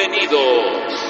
Bienvenidos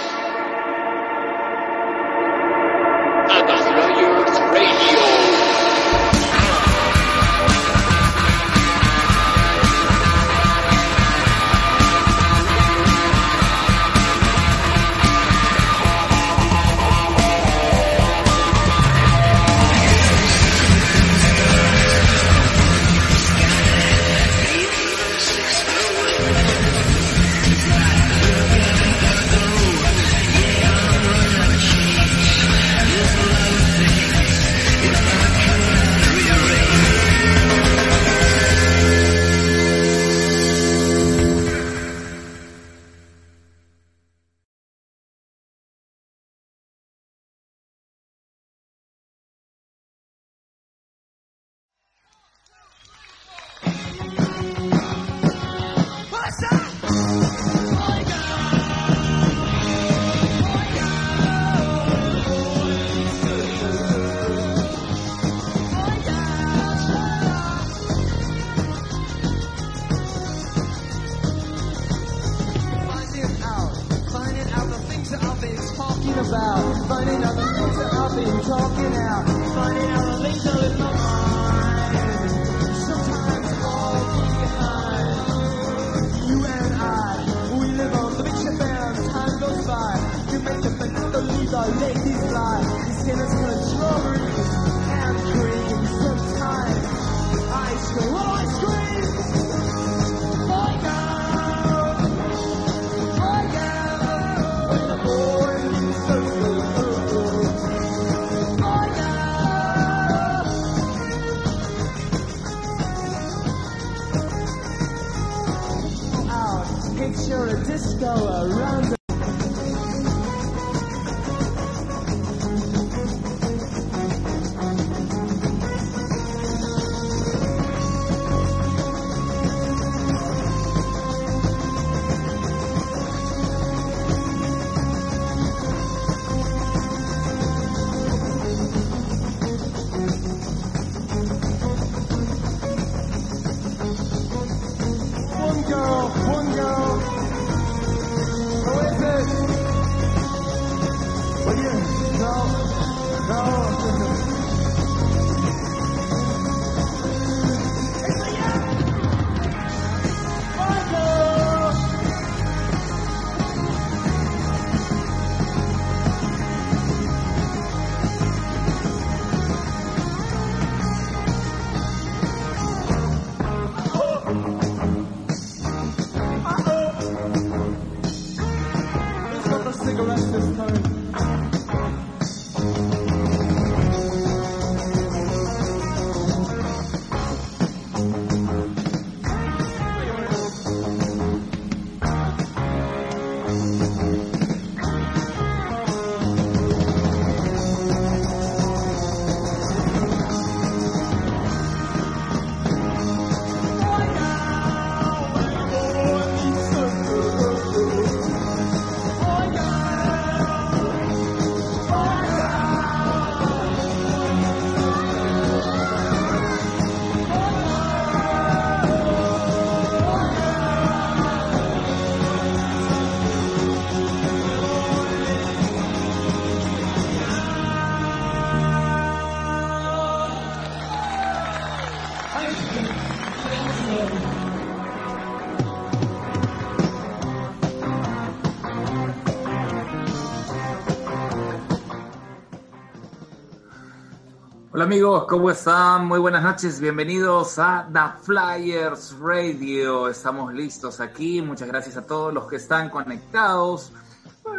amigos, ¿cómo están? Muy buenas noches, bienvenidos a The Flyers Radio. Estamos listos aquí, muchas gracias a todos los que están conectados.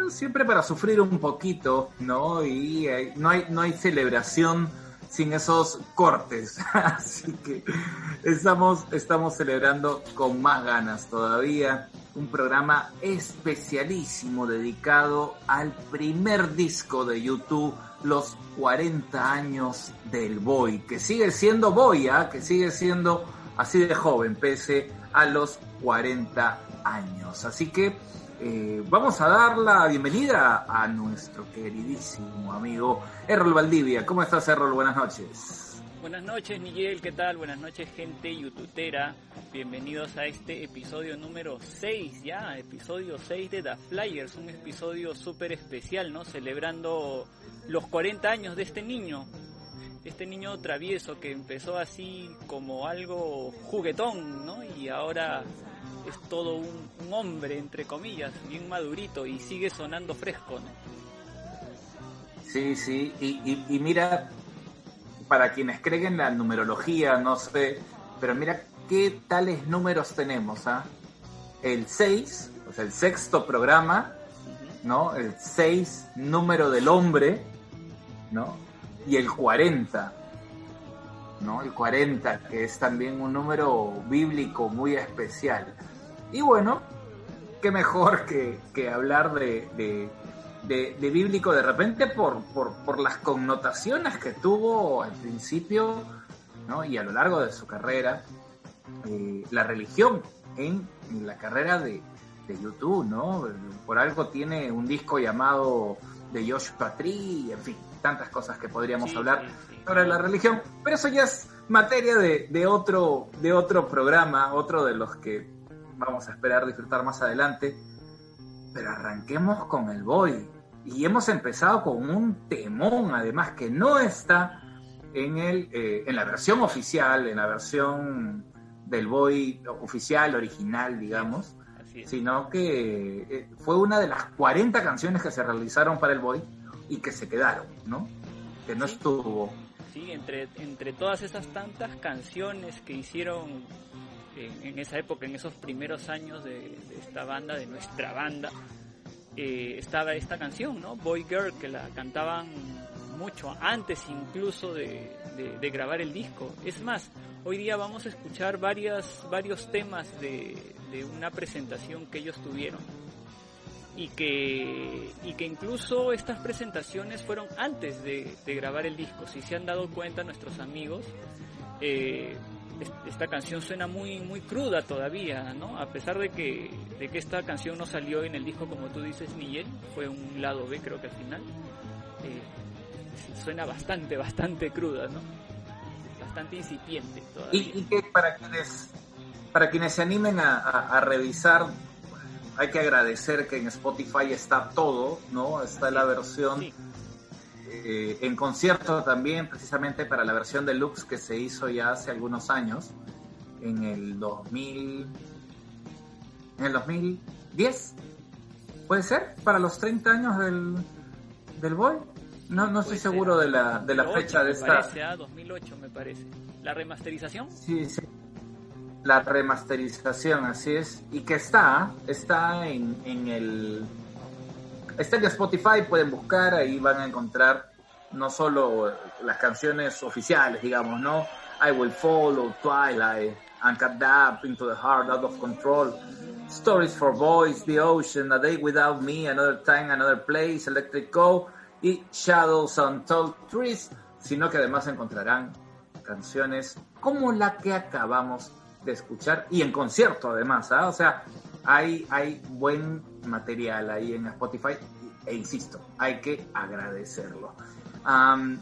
Siempre para sufrir un poquito, ¿no? Y eh, no, hay, no hay celebración sin esos cortes. Así que estamos, estamos celebrando con más ganas todavía. Un programa especialísimo dedicado al primer disco de YouTube, los 40 años del Boy, que sigue siendo Boy, ¿ah? que sigue siendo así de joven, pese a los 40 años. Así que eh, vamos a dar la bienvenida a nuestro queridísimo amigo Errol Valdivia. ¿Cómo estás, Errol? Buenas noches. Buenas noches Miguel, ¿qué tal? Buenas noches gente youtubera. Bienvenidos a este episodio número 6 ya, episodio 6 de The Flyers, un episodio súper especial, ¿no? Celebrando los 40 años de este niño, este niño travieso que empezó así como algo juguetón, ¿no? Y ahora es todo un, hombre, entre comillas, bien madurito y sigue sonando fresco, ¿no? Sí, sí, y mira, para quienes creen en la numerología, no sé, pero mira qué tales números tenemos, ¿ah? El 6, o sea, el sexto programa, ¿no? El 6, número del hombre, ¿no? Y el 40, ¿no? El 40, que es también un número bíblico muy especial. Y bueno, qué mejor que, que hablar de, de, de, de, bíblico de repente por, por, por, las connotaciones que tuvo al principio ¿no? y a lo largo de su carrera eh, la religión en, en la carrera de, de, YouTube, ¿no? Por algo tiene un disco llamado de Josh Patry, en fin, tantas cosas que podríamos sí, hablar sí, sí. sobre la religión, pero eso ya es materia de, de, otro, de otro programa, otro de los que vamos a esperar disfrutar más adelante. Pero arranquemos con el Boy. Y hemos empezado con un temón, además, que no está en, el, eh, en la versión oficial, en la versión del Boy oficial, original, digamos, sino que eh, fue una de las 40 canciones que se realizaron para el Boy y que se quedaron, ¿no? Que no estuvo. Sí, entre, entre todas esas tantas canciones que hicieron en, en, esa época, en esos primeros años de, de esta banda, de nuestra banda, eh, estaba esta canción, ¿no? Boy Girl, que la cantaban mucho antes incluso de, de, de, grabar el disco. Es más, hoy día vamos a escuchar varias, varios temas de, de una presentación que ellos tuvieron y que, y que incluso estas presentaciones fueron antes de, de, grabar el disco. Si se han dado cuenta nuestros amigos, eh, esta canción suena muy muy cruda todavía, ¿no? A pesar de que, de que esta canción no salió en el disco como tú dices, Miguel, fue un lado B creo que al final, eh, suena bastante, bastante cruda, ¿no? Bastante incipiente todavía. Y, y que para quienes, para quienes se animen a, a, a, revisar, hay que agradecer que en Spotify está todo, ¿no? Está la versión... Sí eh, en concierto también, precisamente para la versión deluxe que se hizo ya hace algunos años, en el 2000, en el 2010, ¿puede ser? Para los 30 años del, del Boy. No, no estoy seguro de la, de la fecha de esta. Parece, ¿ah? 2008 me parece. ¿La remasterización? Sí, sí. La remasterización, así es. Y que está, está en, en el está en Spotify, pueden buscar, ahí van a encontrar no solo las canciones oficiales, digamos, ¿no? I Will Follow, Twilight, Uncut Up, Into the Heart, Out of Control, Stories for Boys, The Ocean, A Day Without Me, Another Time, Another Place, Electric Go y Shadows on Tall Trees, sino que además encontrarán canciones como la que acabamos de escuchar y en concierto además, ¿ah? O sea, hay, hay buen material ahí en Spotify e insisto, hay que agradecerlo.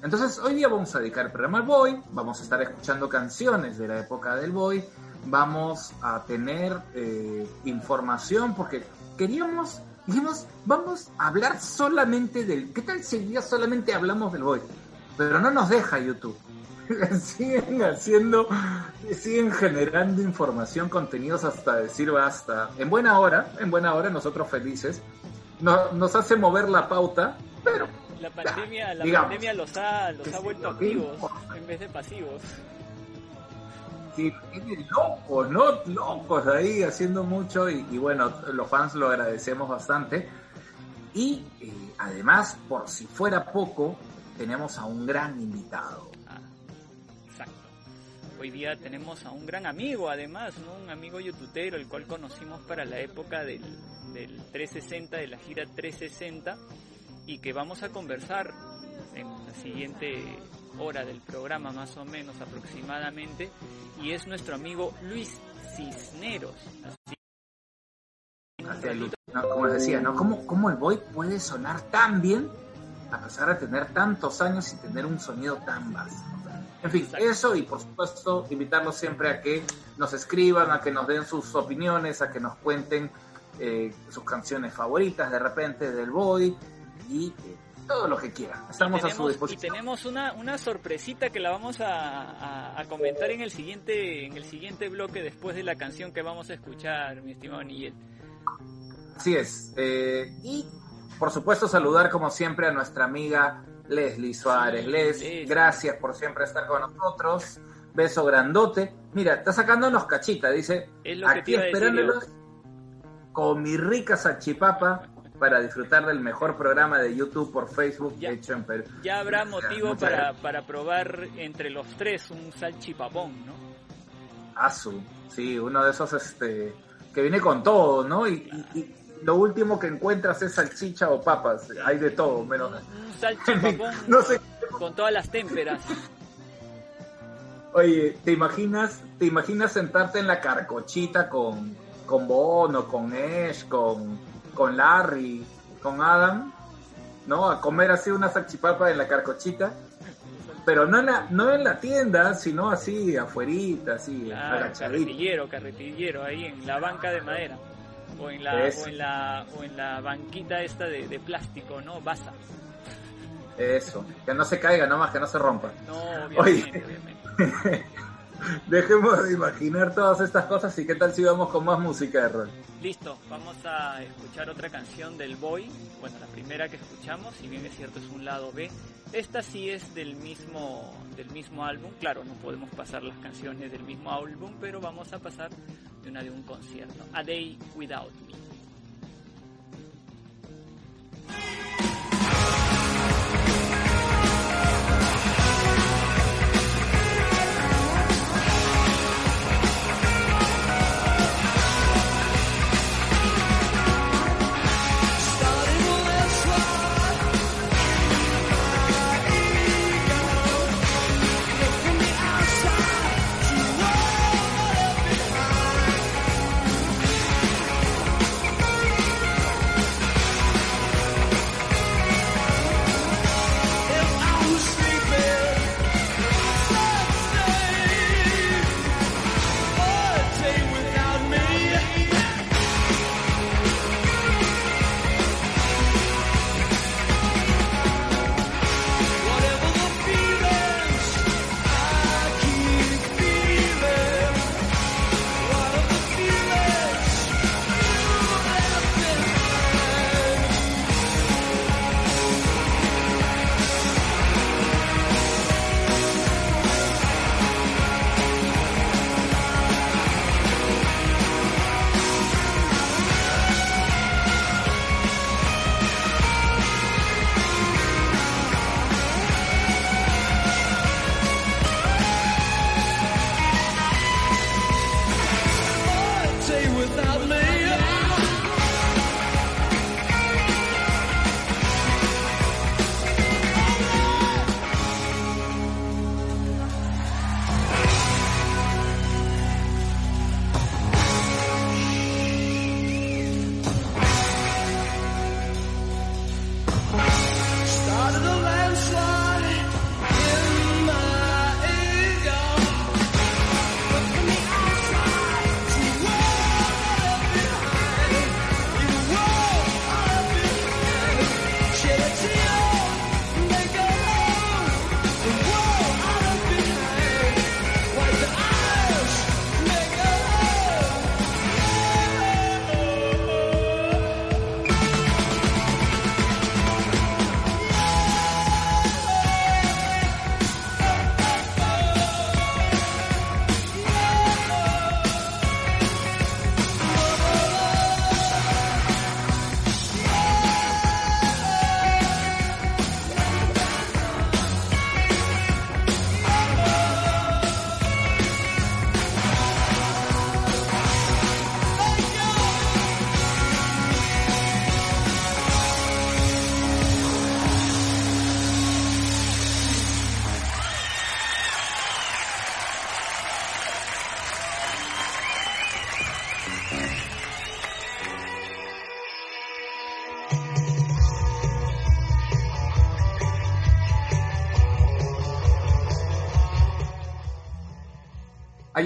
Entonces hoy día vamos a dedicar el programa al Boy, vamos a estar escuchando canciones de la época del Boy, vamos a tener eh, información porque queríamos, dijimos, vamos a hablar solamente del, ¿qué tal si hoy día solamente hablamos del Boy? Pero no nos deja YouTube. siguen haciendo, siguen generando información, contenidos hasta decir basta. En buena hora, en buena hora, nosotros felices. No, nos hace mover la pauta, pero. La pandemia, la digamos, pandemia los ha, los ha vuelto activos en vez de pasivos. Sí, locos, ¿no? Locos ahí haciendo mucho y, y, bueno, los fans lo agradecemos bastante. Y eh, además, por si fuera poco, tenemos a un gran invitado. Hoy día tenemos a un gran amigo, además, ¿no? un amigo youtubero, el cual conocimos para la época del, del 360, de la gira 360, y que vamos a conversar en la siguiente hora del programa, más o menos aproximadamente, y es nuestro amigo Luis Cisneros. Así no, como les decía, ¿no? ¿Cómo, ¿Cómo el Boy puede sonar tan bien a pesar de tener tantos años y tener un sonido tan básico? En fin, Exacto. eso y por supuesto invitarlos siempre a que nos escriban, a que nos den sus opiniones, a que nos cuenten eh, sus canciones favoritas de repente del Boy y eh, todo lo que quieran. Estamos a su tenemos, y disposición. tenemos una, una sorpresita que la vamos a, a- a comentar en el siguiente en el siguiente bloque después de la canción que vamos a escuchar, mi estimado Nigel. Así es. eh, y por supuesto saludar como siempre a nuestra amiga Leslie Suárez. Sí, Les, Leslie. gracias por siempre estar con nosotros. Beso grandote. Mira, está sacándonos cachita, dice. Es lo que te Aquí a decir esperándolos con mi rica salchipapa para disfrutar del mejor programa de YouTube por Facebook Ya. hecho en Perú. Ya habrá motivo muchas para, gracias. para probar entre los tres un salchipapón, ¿no? Asu, sí, uno de esos este que viene con todo, ¿no? Y, y- y lo último que encuentras es salchicha o papas. Hay de todo, menos. Un, un salchipapón No sé. con todas las témperas. Oye, ¿te imaginas, te imaginas sentarte en la carcochita con, con Bono, con Ash, con, con Larry, con Adam, ¿no? A comer así una salchipapa en la carcochita, pero no en la, no en la tienda, sino así afuerita, así, Claro, carretillero, carretillero, ahí en la banca de madera. O en la, o en la, o en la banquita esta de, de plástico, ¿no? Basa. Eso, que no se caiga nomás, que no se rompa. No, Oye. obviamente, obviamente. Dejemos de imaginar todas estas cosas y qué tal si vamos con más música de rol. Listo, vamos a escuchar otra canción del Boy. Bueno, la primera que escuchamos, si bien es cierto es un lado B. Esta sí es del mismo, del mismo álbum. Claro, no podemos pasar las canciones del mismo álbum, pero vamos a pasar de una de un concierto. A Day Without Me.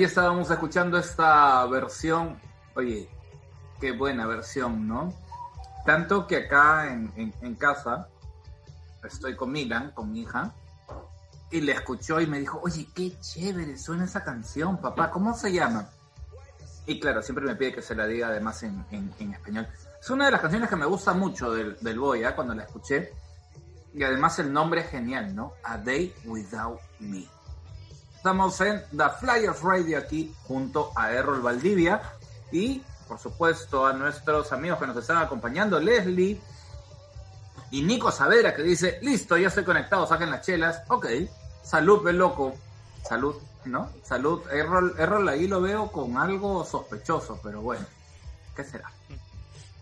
Estábamos escuchando esta versión. Oye, qué buena versión, ¿no? Tanto que acá en, casa estoy con Milan, con mi hija, y le escuchó y me dijo, oye, qué chévere suena esa canción, papá, ¿cómo se llama? Y claro, siempre me pide que se la diga además en, en- español. Es una de las canciones que me gusta mucho del, del Boy, ¿ah? cuando la escuché. Y además el nombre es genial, ¿no? A Day Without Me. Estamos en The Flyers Radio aquí junto a Errol Valdivia y por supuesto a nuestros amigos que nos están acompañando, Leslie y Nico Savera que dice, listo, ya estoy conectado, saquen las chelas. Ok, salud, ve loco. Salud, ¿no? Salud. Errol, Errol ahí lo veo con algo sospechoso, pero bueno, ¿qué será?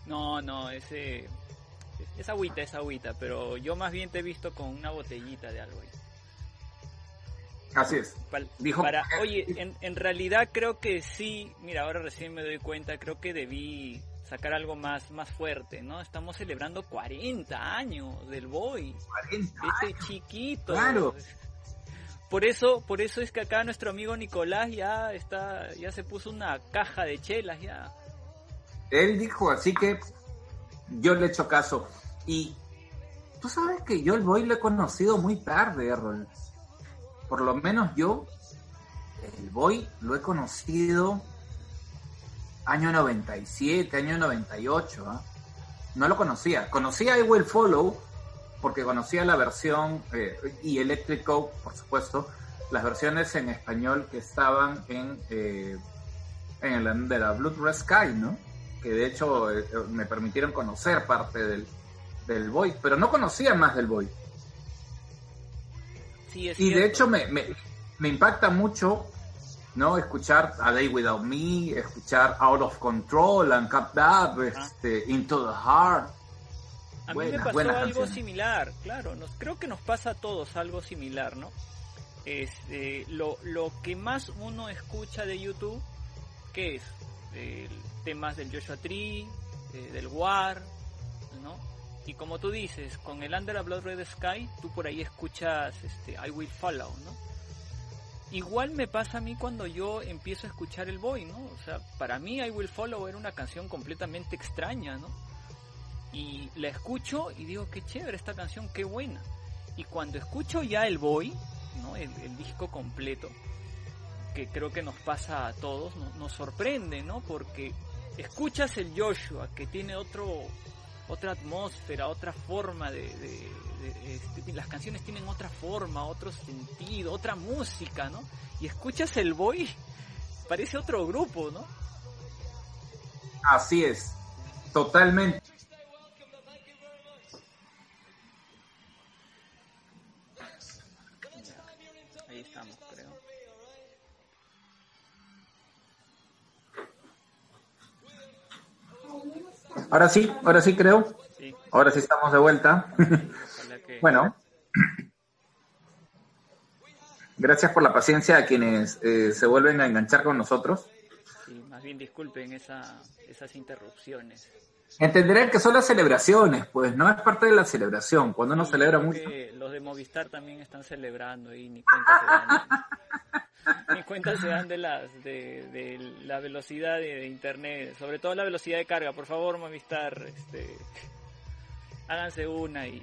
No, no, ese es agüita, es agüita, pero yo más bien te he visto con una botellita de algo ahí. Así es. Dijo- para, oye, en, en realidad creo que sí, mira, ahora recién me doy cuenta, creo que debí sacar algo más, más fuerte, ¿no? Estamos celebrando 40 años del Boy, 40. de este chiquito. claro. Por eso, por eso es que acá nuestro amigo Nicolás ya está, ya se puso una caja de chelas ya. Él dijo así que yo le echo caso. Y tú sabes que yo el Boy lo he conocido muy tarde, Errol. Por lo menos yo, el Boy lo he conocido año 97, año 98. ¿ah? No lo conocía. Conocía I Will Follow porque conocía la versión eh, y Electrico, por supuesto, las versiones en español que estaban en, eh, en el de la Blood Red Sky, ¿no? Que de hecho eh, me permitieron conocer parte del, del Boy, pero no conocía más del Boy. Sí, es Y de hecho me, me, me impacta mucho, ¿no? Escuchar A Day Without Me, escuchar Out of Control, Uncapped Up, este, Into the Heart. A mí Buenas, me pasó algo canciones. similar, claro, nos, creo que nos pasa a todos algo similar, ¿no? Este, lo, lo que más uno escucha de YouTube, ¿qué es? El, temas del Joshua Tree, eh, del War, ¿no? Y como tú dices, con el Under a Blood Red Sky, tú por ahí escuchas este, I Will Follow, ¿no? Igual me pasa a mí cuando yo empiezo a escuchar el Boy, ¿no? O sea, para mí I Will Follow era una canción completamente extraña, ¿no? y la escucho y digo qué chévere esta canción, qué buena. Y cuando escucho ya el Boy, ¿no? el, disco completo, que creo que nos pasa a todos, ¿no? nos sorprende, ¿no? Porque escuchas el Joshua, que tiene otro otra atmósfera, otra forma de... de- este, las canciones tienen otra forma, otro sentido, otra música, ¿no? Y escuchas el Boy, parece otro grupo, ¿no? Así es, totalmente. Ahora sí, ahora sí creo. Sí, Ahora sí estamos de vuelta. que... bueno. Gracias por la paciencia a quienes eh, se vuelven a enganchar con nosotros. Sí, más bien disculpen esa, esas interrupciones. Entenderán que son las celebraciones, pues no es parte de la celebración. Cuando uno Y celebra mucho. los de Movistar también están celebrando y ni cuenta se dan. ni cuenta se dan de, las, de, la velocidad de, de internet, sobre todo la velocidad de carga. Por favor, Movistar, este, háganse una y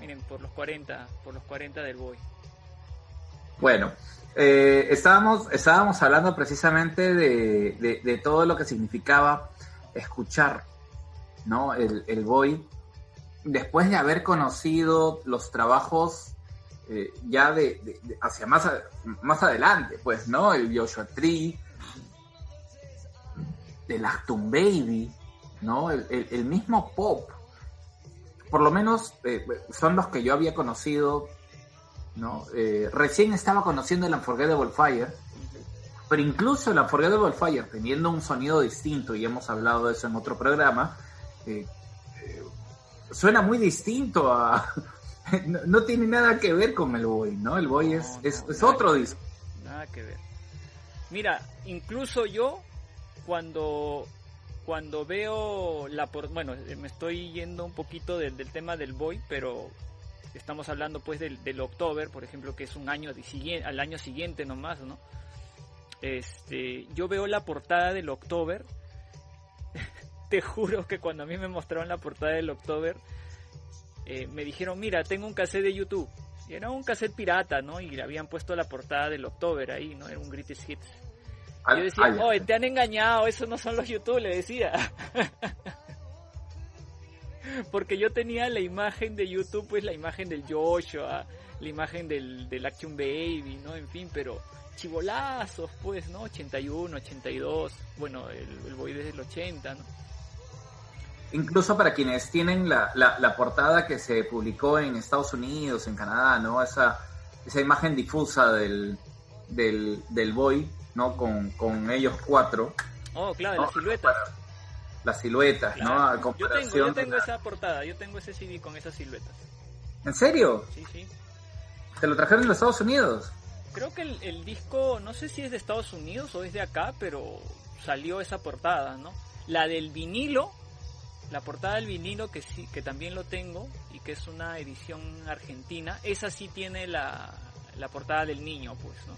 miren por los 40, por los 40 del Boy. Bueno, eh, estábamos, estábamos hablando precisamente de, de- de todo lo que significaba escuchar, ¿no? El, el Boy. Después de haber conocido los trabajos eh, ya de, hacia más, más adelante, pues, ¿no? El Joshua Tree, el Acton Baby, ¿no? El, el- mismo pop. Por lo menos eh, son los que yo había conocido ¿no? Eh, recién estaba conociendo el Unforgettable Fire, pero incluso el Unforgettable Fire, teniendo un sonido distinto, y hemos hablado de eso en otro programa, suena muy distinto a... no, no tiene nada que ver con el Boy, ¿no? El Boy es, No, es, otro disco. Nada que ver. Mira, incluso yo cuando cuando veo la por bueno, eh, me estoy yendo un poquito del, del tema del boy, pero estamos hablando pues del, del October, por ejemplo, que es un año siguiente, al año siguiente nomás, ¿no? este, yo veo la portada del October. Te juro que cuando a mí me mostraron la portada del October, eh, me dijeron, mira, tengo un cassette de YouTube. Y era un cassette pirata, ¿no? Y le habían puesto la portada del October ahí, ¿no? Era un Greatest Hits. Ah, Yo decía, ah, ya. oye, te han engañado, esos no son los YouTube, le decía. Porque yo tenía la imagen de YouTube, pues la imagen del Joshua, la imagen del, del Action Baby, ¿no? En fin, pero chivolazos, pues, ¿no? 81, 82, bueno, el, el boy desde el 80, ¿no? Incluso para quienes tienen la, la, la portada que se publicó en Estados Unidos, en Canadá, ¿no? Esa, esa imagen difusa del, del, del boy, ¿no? Con, con ellos cuatro, Oh, claro, No, las siluetas. las siluetas, ¿no? A Yo comparación tengo, yo tengo esa portada, yo tengo ese CD con esas siluetas. ¿En serio? Sí, sí. ¿Te lo trajeron de los Estados Unidos? Creo que el, el disco, no sé si es de Estados Unidos o es de acá, pero salió esa portada, ¿no? La del vinilo, la portada del vinilo que sí, que también lo tengo y que es una edición argentina, esa sí tiene la, la portada del niño, pues, ¿no?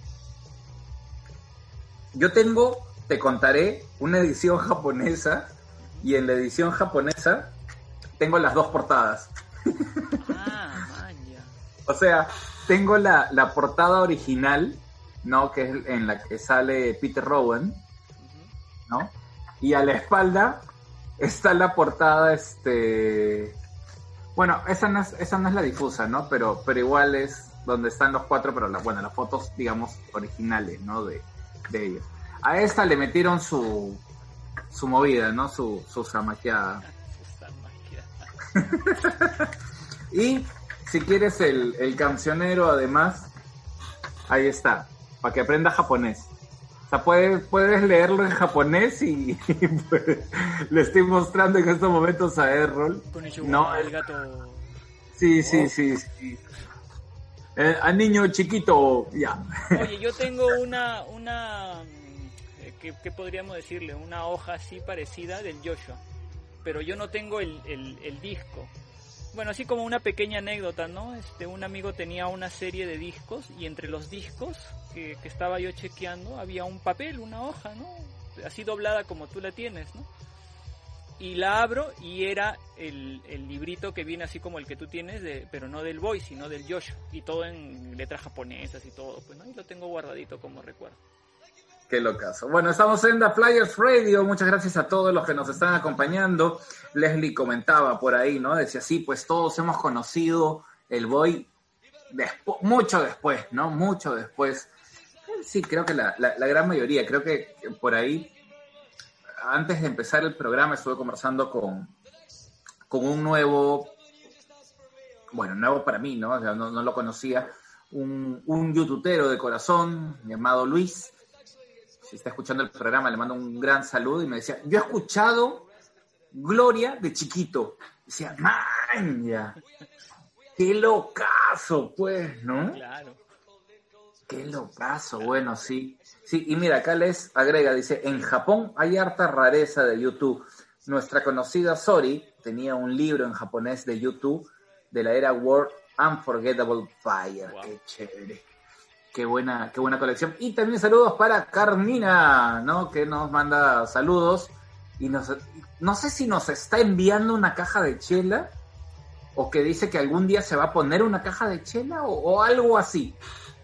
Yo tengo, te contaré, una edición japonesa y en la edición japonesa tengo las dos portadas. Ah, man, ya. O sea, tengo la, la portada original, ¿no? Que es en la que sale Peter Rowan. ¿no? Y a la espalda está la portada, este... Bueno, esa no es, esa no es la difusa, ¿no? Pero, pero igual es donde están los cuatro, pero la, bueno, las fotos, digamos, originales, ¿no? De, de ellos. A esta le metieron su, su movida, ¿no? Su, su zamaqueada. Y si quieres el, el cancionero, además, ahí está, para que aprenda japonés. O sea, puedes, puedes leerlo en japonés y, y, pues, le estoy mostrando en estos momentos a Errol. No, el gato. Sí, sí, sí, sí. Eh, a niño chiquito, ya. Oye, yo tengo una, una, mm, eh, ¿qué, qué podríamos decirle? Una hoja así parecida del Joshua, pero yo no tengo el, el, el disco. Bueno, así como una pequeña anécdota, ¿no? Este, un amigo tenía una serie de discos y entre los discos que, que estaba yo chequeando había un papel, una hoja, ¿no? Así doblada como tú la tienes, ¿no? Y la abro y era el, el librito que viene así como el que tú tienes, de, pero no del Boy, sino del Joshua. Y todo en letras japonesas y todo, pues, ¿no? Y lo tengo guardadito como recuerdo. Qué locazo. Bueno, estamos en The Flyers Radio. Muchas gracias a todos los que nos están acompañando. Leslie comentaba por ahí, ¿no? Decía, sí, pues todos hemos conocido el Boy despu- mucho después, ¿no? Mucho después. Sí, creo que la, la- la gran mayoría. Creo que por ahí, antes de empezar el programa, estuve conversando con, con un nuevo, bueno, nuevo para mí, ¿no? O sea, no, no lo conocía. Un, un youtubero de corazón llamado Luis si está escuchando el programa, le mando un gran saludo y me decía, yo he escuchado Gloria de chiquito. Decía, man, ya. Qué locazo, pues, ¿no? Claro. Qué locazo, bueno, sí. Sí, y mira, acá les agrega, dice, en Japón hay harta rareza de YouTube. Nuestra conocida Sori tenía un libro en japonés de YouTube de la era World Unforgettable Fire. Wow. Qué chévere. Qué buena, qué buena colección. Y también saludos para Carmina, ¿no? Que nos manda saludos. Y nos, no sé si nos está enviando una caja de chela o que dice que algún día se va a poner una caja de chela o, o algo así.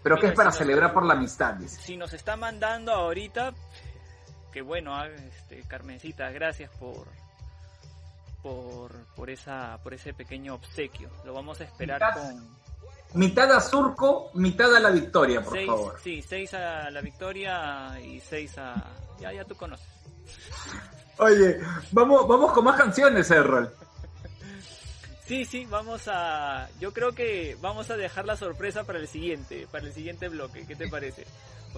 Pero que es para si celebrar por la amistad, dice. Si nos está mandando ahorita, que bueno, ah, este, Carmencita, gracias por por por esa por ese pequeño obsequio. Lo vamos a esperar con Mitad a Surco, mitad a la victoria, por seis, favor. sí, seis a la victoria y seis a ya ya tú conoces. Oye, vamos, vamos con más canciones, Errol. Sí, sí, vamos a yo creo que vamos a dejar la sorpresa para el siguiente, para el siguiente bloque. ¿Qué te parece?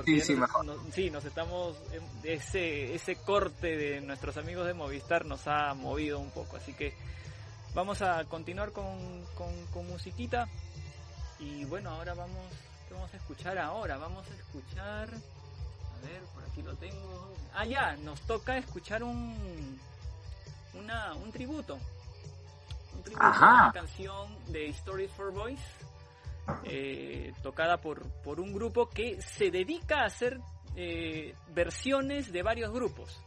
Sí, ya sí, nos- mejor. nos- sí, nos estamos ese ese corte de nuestros amigos de Movistar nos ha movido un poco, así que vamos a continuar con, con, con musiquita y bueno, ahora vamos ¿qué vamos a escuchar ahora? Vamos a escuchar a ver, por aquí lo tengo. Ah, ya, nos toca escuchar un una un tributo. Un tributo Ajá. una canción de Stories for Boys eh, tocada por, por un grupo que se dedica a hacer eh, versiones de varios grupos.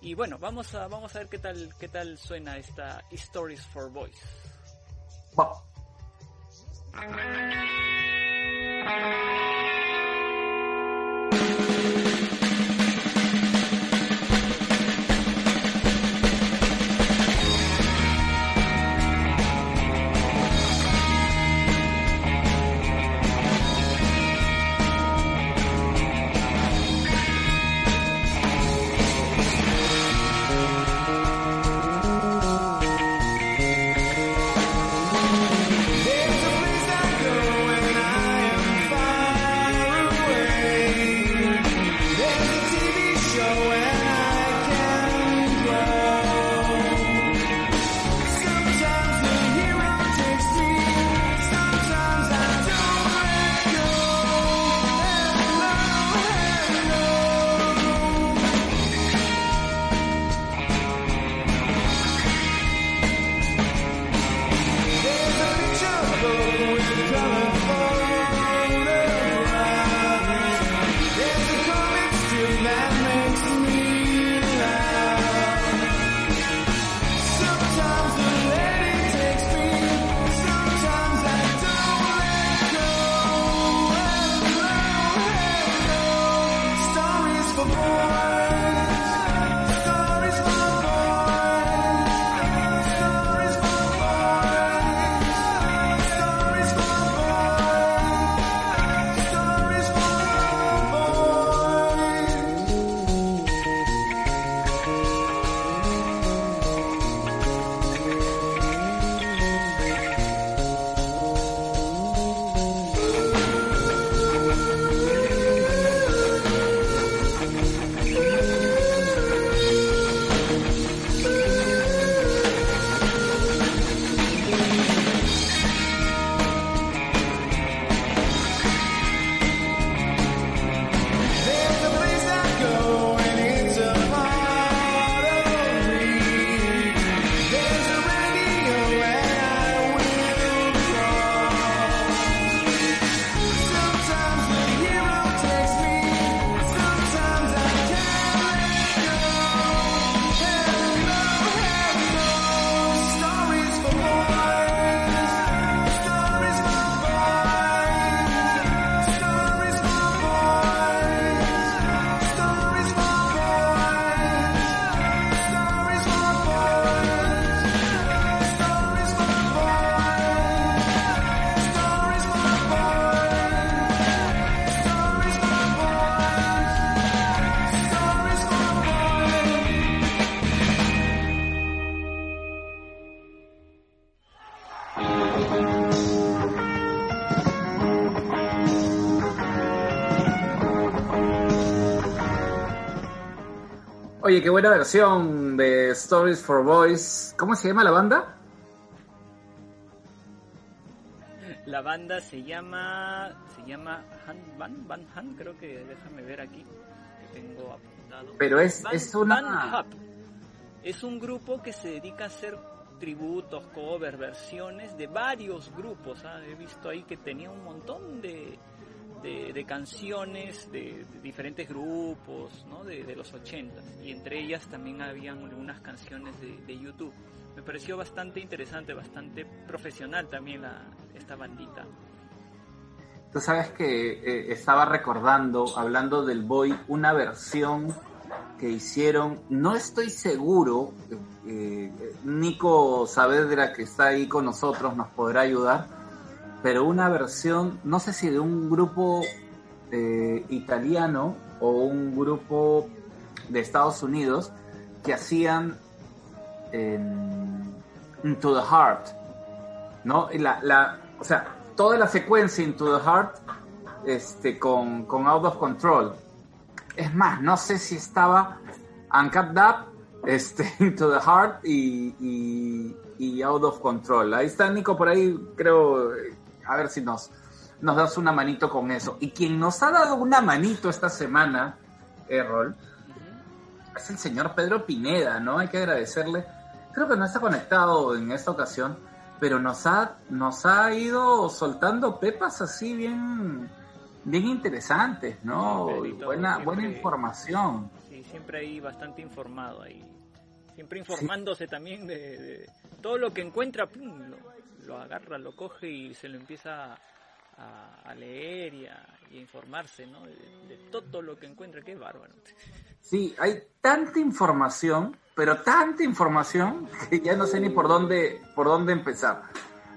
Y bueno, vamos a, vamos a ver qué tal, qué tal suena esta Stories for Boys. Va. There's Oye, qué buena versión de Stories for Boys. ¿Cómo se llama la banda? La banda se llama se llama Han Van Van Han, creo que déjame ver aquí que tengo apuntado. Pero es, Van- es una... Van. Es un grupo que se dedica a hacer tributos, covers, versiones de varios grupos. ¿ah? He visto ahí que tenía un montón de, de, canciones de, diferentes grupos ¿no? de, los 80 y entre ellas también habían algunas canciones de, YouTube. Me pareció bastante interesante, bastante profesional también esta bandita. Tú sabes que eh, estaba recordando, hablando del Boy, una versión que hicieron, no estoy seguro, eh, eh, Nico Saavedra que está ahí con nosotros nos podrá ayudar, pero una versión, no sé si de un grupo eh, italiano o un grupo de Estados Unidos que hacían Into the Heart, ¿no? La, la, o sea, toda la secuencia Into the Heart este, con, con Out of Control. Es más, no sé si estaba Uncapped Up, este, Into the Heart y, y, Out of Control. Ahí está Nico por ahí, creo, a ver si nos, nos das una manito con eso. Y quien nos ha dado una manito esta semana, Errol, es el señor Pedro Pineda, ¿no? Hay que agradecerle. Creo que no está conectado en esta ocasión, pero nos ha, nos ha ido soltando pepas así bien, bien interesantes, ¿no? Sí, Pedrito, buena, buena información. Sí, siempre ahí bastante informado ahí. Siempre informándose también de, de todo lo que encuentra, pum, lo, lo agarra, lo coge y se lo empieza a, a leer y a, informarse, ¿no? De, todo lo que encuentra, qué bárbaro. Sí, hay tanta información, pero tanta información que ya no sé ni por dónde, por dónde empezar.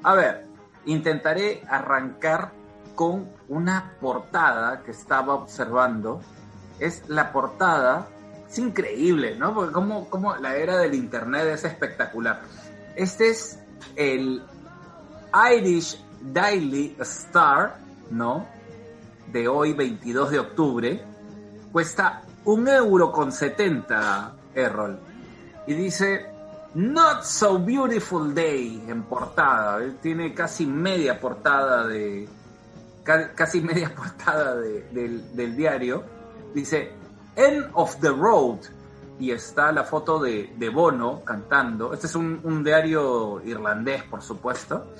A ver, intentaré arrancar con una portada que estaba observando. Es la portada, es increíble, ¿no? Porque como, como la era del internet es espectacular. Este es el Irish Daily Star, ¿no? De hoy, 22 de octubre. Cuesta un euro con 70, Errol. Y dice, Not so beautiful day en portada. Él tiene casi media portada de. ca- Casi media portada de- del, diario. Dice, End of the road. Y está la foto de, de Bono cantando. Este es un diario irlandés, por supuesto.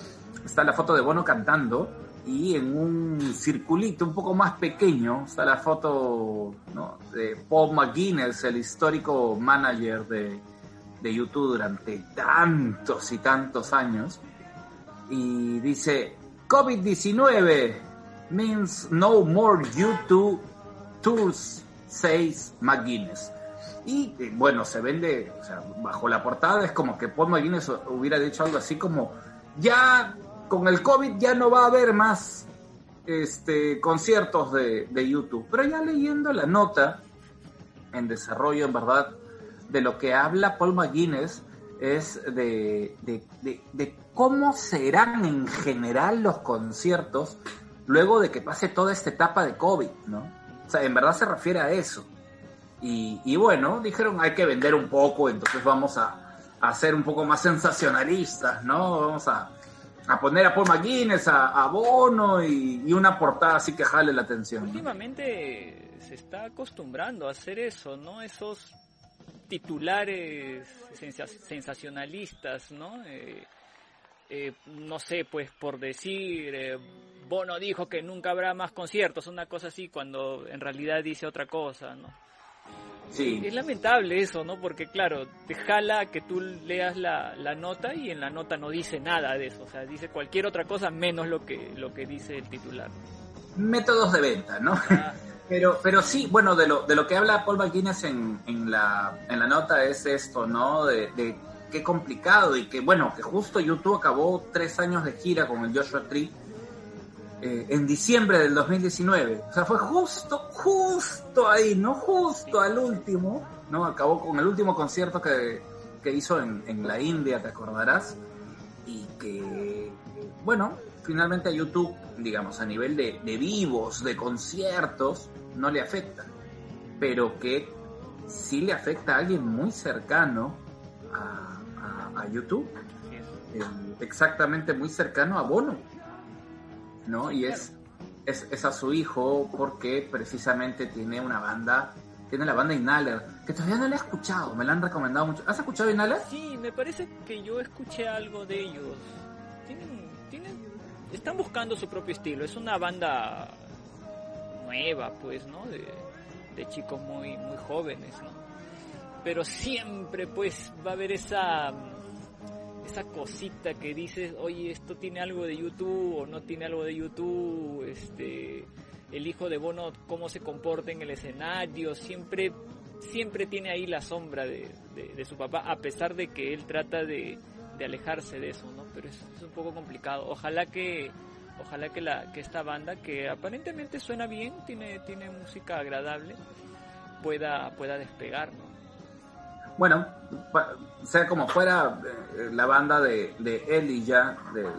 Está la foto de Bono cantando. Y en un circulito un poco más pequeño está la foto de Paul McGuinness, el histórico manager de, de YouTube durante tantos y tantos años. Y dice, COVID-19 means no more YouTube tours, says McGuinness. Y eh, bueno, se vende, o sea, bajo la portada es como que Paul McGuinness hubiera dicho algo así como, ya con el COVID ya no va a haber más este, conciertos de, de YouTube. Pero ya leyendo la nota en desarrollo, en verdad, de lo que habla Paul McGuinness es de, de, de- cómo serán en general los conciertos luego de que pase toda esta etapa de COVID, ¿no? O sea, en verdad se refiere a eso. Y, y bueno, dijeron hay que vender un poco, entonces vamos a, a ser un poco más sensacionalistas, ¿no? Vamos a, a poner a Paul McGuinness, a, Bono y, una portada así que jale la atención. Últimamente se está acostumbrando a hacer eso, ¿no? Esos titulares sensa- sensacionalistas, ¿no? Eh, eh, no sé, pues por decir, eh, Bono dijo que nunca habrá más conciertos, una cosa así, cuando en realidad dice otra cosa, ¿no? Sí. Es lamentable eso, ¿no? Porque claro, te jala que tú leas la, la nota y en la nota no dice nada de eso, o sea, dice cualquier otra cosa menos lo que, lo que dice el titular. Métodos de venta, ¿no? Ah, Pero, pero sí, bueno, de lo, de lo que habla Paul McGuinness en, en, la, en la nota es esto, ¿no? De, de qué complicado y que, bueno, que justo YouTube acabó tres años de gira con el Joshua Tree eh, en diciembre del 2019. O sea, fue justo, justo ahí, ¿no? Justo al último, ¿no? Acabó con el último concierto que, que hizo en, en la India, te acordarás. Y que, bueno, finalmente a YouTube, digamos, a nivel de, de vivos, de conciertos, no le afecta. Pero que sí le afecta a alguien muy cercano a, a- a YouTube. eh, exactamente muy cercano a Bono. ¿No? Y es, es, es a su hijo porque precisamente tiene una banda, tiene la banda Inhaler, que todavía no la he escuchado, me la han recomendado mucho. ¿Has escuchado Inhaler? Sí, me parece que yo escuché algo de ellos. Tienen, tienen, están buscando su propio estilo. Es una banda nueva, pues, ¿no? De, de chicos muy, muy jóvenes, ¿no? Pero siempre, pues, va a haber esa, esa cosita que dices, oye, esto tiene algo de YouTube o no tiene algo de YouTube, este, el hijo de Bono, cómo se comporta en el escenario, siempre siempre tiene ahí la sombra de, de- su papá, a pesar de que él trata de, de alejarse de eso, ¿no? Pero es, es un poco complicado. Ojalá que ojalá que la que esta banda que aparentemente suena bien, tiene tiene música agradable, pueda pueda despegar, ¿no? Bueno, sea como fuera, eh, la banda de, de Elijah, del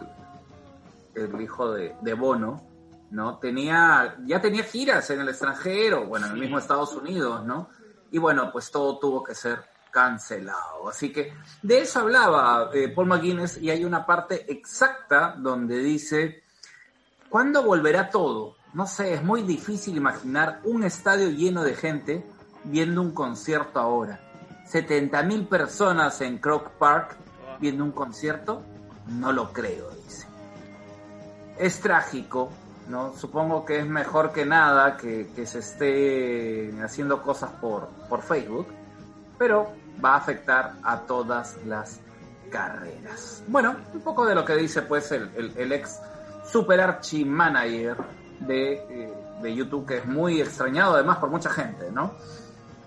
el hijo de, de Bono, ¿no? Tenía, ya tenía giras en el extranjero, bueno, en el mismo Estados Unidos, ¿no? Y bueno, pues todo tuvo que ser cancelado. Así que de eso hablaba eh, Paul McGuinness y hay una parte exacta donde dice, ¿cuándo volverá todo? No sé, es muy difícil imaginar un estadio lleno de gente viendo un concierto ahora. 70.000 personas en Croc Park viendo un concierto, no lo creo, dice. Es trágico, ¿no? Supongo que es mejor que nada que, que se esté haciendo cosas por, por Facebook, pero va a afectar a todas las carreras. Bueno, un poco de lo que dice pues el, el- el ex super archi manager de, eh, de YouTube, que es muy extrañado además por mucha gente, ¿no?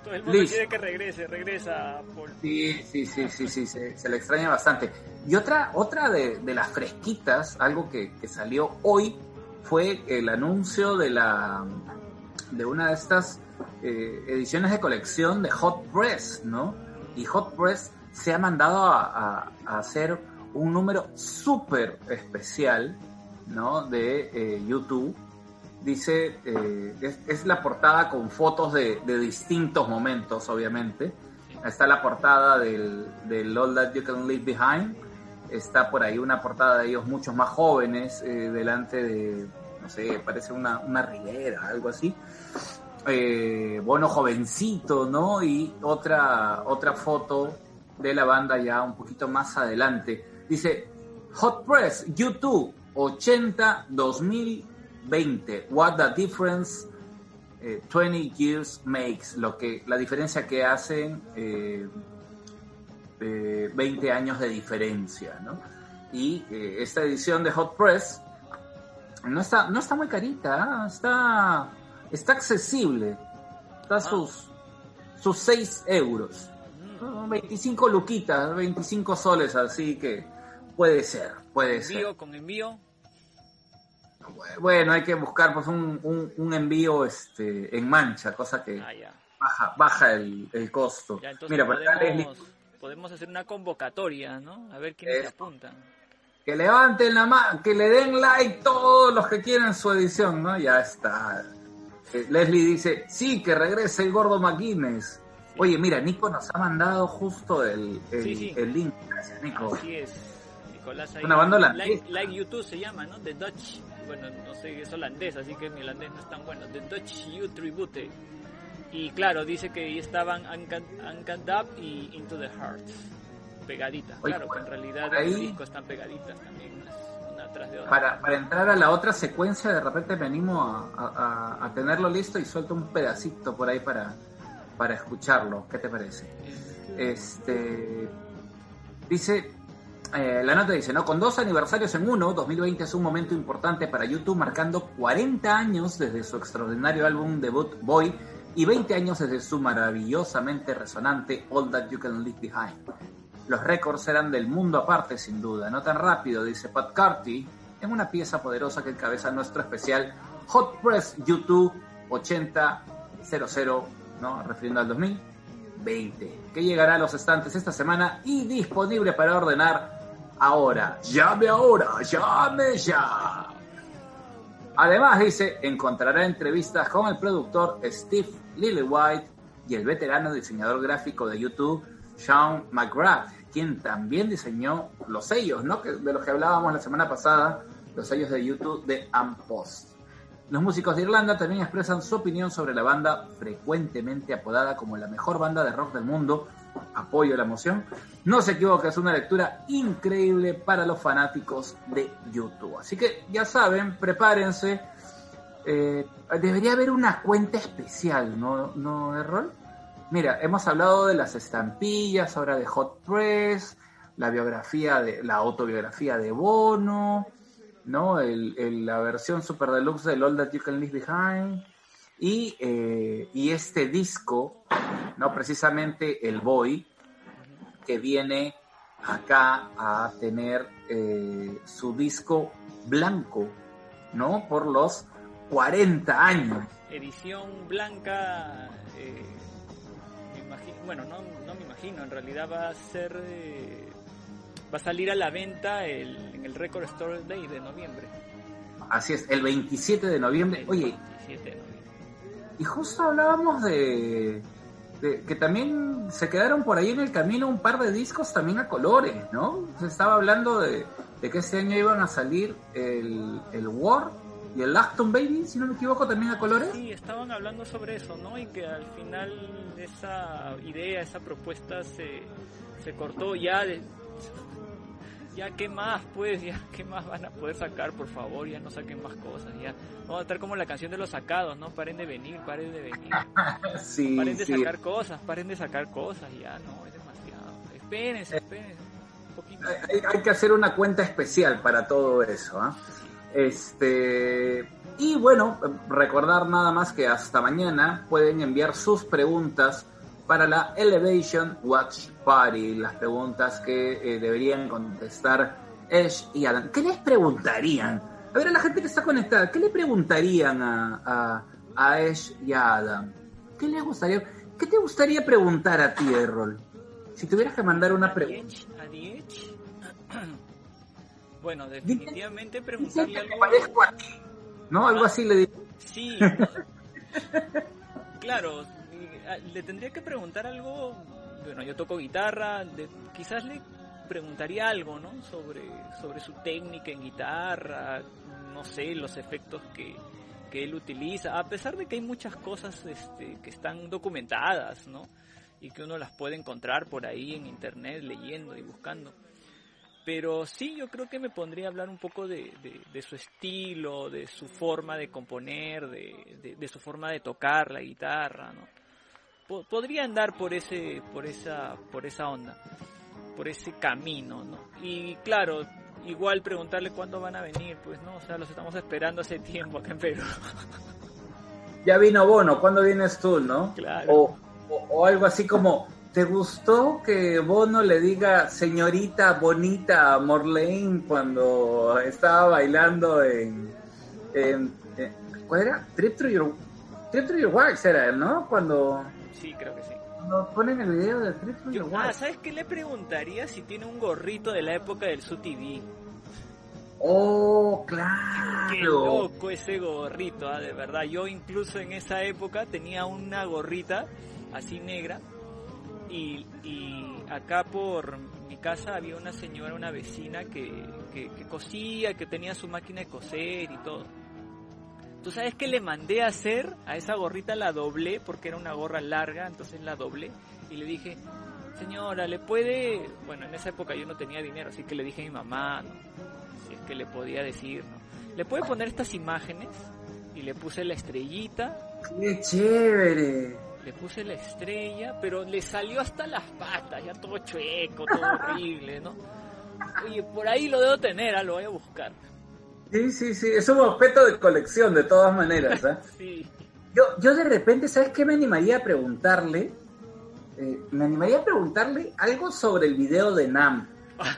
Todo el mundo quiere que regrese, regresa Paul. Sí, sí, sí, sí, sí, se, se le extraña bastante. Y otra, otra de, de las fresquitas, algo que, que salió hoy, fue el anuncio de la de una de estas eh, ediciones de colección de Hot Press, ¿no? Y Hot Press se ha mandado a, a- a hacer un número súper especial, ¿no? De eh, YouTube. Dice, eh, es, la portada con fotos de, distintos momentos, obviamente. Está la portada del, del All That You Can Leave Behind. Está por ahí una portada de ellos muchos más jóvenes, eh, delante de, no sé, parece una, una ribera, algo así. Eh, bueno, jovencito, ¿no? Y otra, otra foto de la banda ya un poquito más adelante. Dice, Hot Press, YouTube, 80 2020. What the difference eh, 20 years makes. Lo que, la diferencia que hacen eh, eh, 20 años de diferencia, ¿no? Y eh, esta edición de Hot Press no está, no está muy carita, ¿ah? está, está accesible. Está sus, sus 6 euros. Son 25 luquitas, 25 soles, así que puede ser, puede ser. Envío con envío. Bueno, hay que buscar pues un, un, un envío este en mancha, cosa que Ah, ya. baja, baja el, el costo. Ya, Mira, podemos, podemos hacer una convocatoria, ¿no? A ver quiénes se apuntan. que levanten la mano, que le den like todos los que quieren su edición, ¿no? Ya está. Eh, Leslie dice, sí, que regrese el gordo McGuinness. Oye, mira, Nico nos ha mandado justo el, el, Sí, sí. el link. Gracias, Nico. Así es. Nicolás ahí. Una banda like, like YouTube se llama, ¿no? The Dutch. Bueno, no sé, es holandés, así que mi holandés no es tan bueno. The Dutch You Tribute. Y claro, dice que ahí estaban Uncut, Up y Into the Heart. Pegaditas. Oye, claro, que en realidad ahí- los discos están pegaditas también, unas- una atrás de otra. Para, para entrar a la otra secuencia, de repente me animo a, a- a- a tenerlo listo y suelto un pedacito por ahí para, para escucharlo. ¿Qué te parece? Este dice eh, la nota dice, ¿no? Con dos aniversarios en uno, 2020 es un momento importante para YouTube, marcando 40 años desde su extraordinario álbum debut Boy y 20 años desde su maravillosamente resonante All That You Can Leave Behind. Los récords eran del mundo aparte, sin duda, no tan rápido, dice Pat Carty, en una pieza poderosa que encabeza nuestro especial Hot Press YouTube 8000, ¿no? Refiriendo al 2020, que llegará a los estantes esta semana y disponible para ordenar ahora. Llame ahora, llame ya. Además, dice, encontrará entrevistas con el productor Steve Lillywhite y el veterano diseñador gráfico de YouTube, Sean McGrath, quien también diseñó los sellos, ¿no? De los que hablábamos la semana pasada, los sellos de YouTube de Ampost. Los músicos de Irlanda también expresan su opinión sobre la banda, frecuentemente apodada como la mejor banda de rock del mundo. Apoyo la moción. No se equivoca, es una lectura increíble para los fanáticos de YouTube. Así que ya saben, prepárense. Eh, debería haber una cuenta especial, ¿no, no Errol? Mira, hemos hablado de las estampillas, ahora de Hot Press, la biografía de la autobiografía de Bono, ¿no? La versión super deluxe del All That You Can Leave Behind y, eh, y este disco, ¿no? Precisamente el Boy, que viene acá a tener eh, su disco blanco, ¿no? Por los 40 años. edición blanca eh, me imagino bueno no, no me imagino en realidad va a ser eh, va a salir a la venta el, en el Record Store Day de noviembre Así es, el 27 de noviembre. El Oye, 27 de noviembre. y justo hablábamos de, de que también se quedaron por ahí en el camino un par de discos también a colores, ¿no? Se estaba hablando de, de que este año iban a salir el, el War y el Acton Baby, si no me equivoco, también a colores. Sí, estaban hablando sobre eso, ¿no? Y que al final esa idea, esa propuesta se, se cortó ya, de- ya qué más pues, ya qué más van a poder sacar, por favor, ya no saquen más cosas, ya. Vamos a estar como la canción de los sacados, ¿no? Paren de venir, paren de venir. Sí, Paren de sí. sacar cosas, paren de sacar cosas, ya, no, es demasiado. Espérense, espérense. Un poquito. Hay, hay que hacer una cuenta especial para todo eso. ¿ah? Este y bueno, recordar nada más que hasta mañana pueden enviar sus preguntas para la Elevation Watch Party, las preguntas que eh, deberían contestar Ash y Adam. ¿Qué les preguntarían? A ver, a la gente que está conectada, ¿qué le preguntarían a, a, a Ash y a Adam? ¿Qué les gustaría? ¿Qué te gustaría preguntar a ti, Errol? Si tuvieras que mandar una pregunta. Diech, a Diech. Bueno, definitivamente preguntarle algo. parezco a ti. ¿No? Algo así le digo. Sí. claro, le tendría que preguntar algo. Bueno, yo toco guitarra, de- quizás le preguntaría algo, ¿no? Sobre, sobre su técnica en guitarra, no sé, los efectos que, que él utiliza, a pesar de que hay muchas cosas este, que están documentadas, ¿no? Y que uno las puede encontrar por ahí en internet, leyendo y buscando. Pero sí, yo creo que me pondría a hablar un poco de, de- de su estilo, de su forma de componer, de- de su forma de tocar la guitarra, ¿no? Po- podría andar por ese, por esa, por esa onda, por ese camino, ¿no? Y claro, igual preguntarle cuándo van a venir, pues no, o sea, los estamos esperando hace tiempo acá en Perú. Ya vino Bono, ¿cuándo vienes tú, no? Claro. O, o- o algo así como, ¿te gustó que Bono le diga señorita bonita a Morlane cuando estaba bailando en, en- en- ¿cuál era? Trip Through Your, Trip Your Wax era, ¿no? Cuando, Sí, creo que sí. cuando ponen el video de Yo- ah. ¿sabes qué le preguntaría si tiene un gorrito de la época del SUTV? Oh, Qué claro. loco ese gorrito, ah, de verdad. Yo incluso en esa época tenía una gorrita así negra y, y acá por mi casa había una señora, una vecina que, que, que cosía, que tenía su máquina de coser y todo. ¿Tú sabes qué le mandé a hacer? A esa gorrita la doblé porque era una gorra larga, entonces la doblé y le dije, señora, ¿le puede...? Bueno, en esa época yo no tenía dinero, así que le dije a mi mamá, ¿no? si es que le podía decir, ¿no? ¿Le puede poner estas imágenes? Y le puse la estrellita, Qué chévere. le puse la estrella, pero le salió hasta las patas, ya todo chueco, todo horrible, ¿no? Oye, por ahí lo debo tener, ah, lo voy a buscar. Sí, sí, sí, es un objeto de colección de todas maneras, ¿ah? Sí, Yo, yo de repente, ¿sabes qué me animaría a preguntarle? Eh, me animaría a preguntarle algo sobre el video de Nam.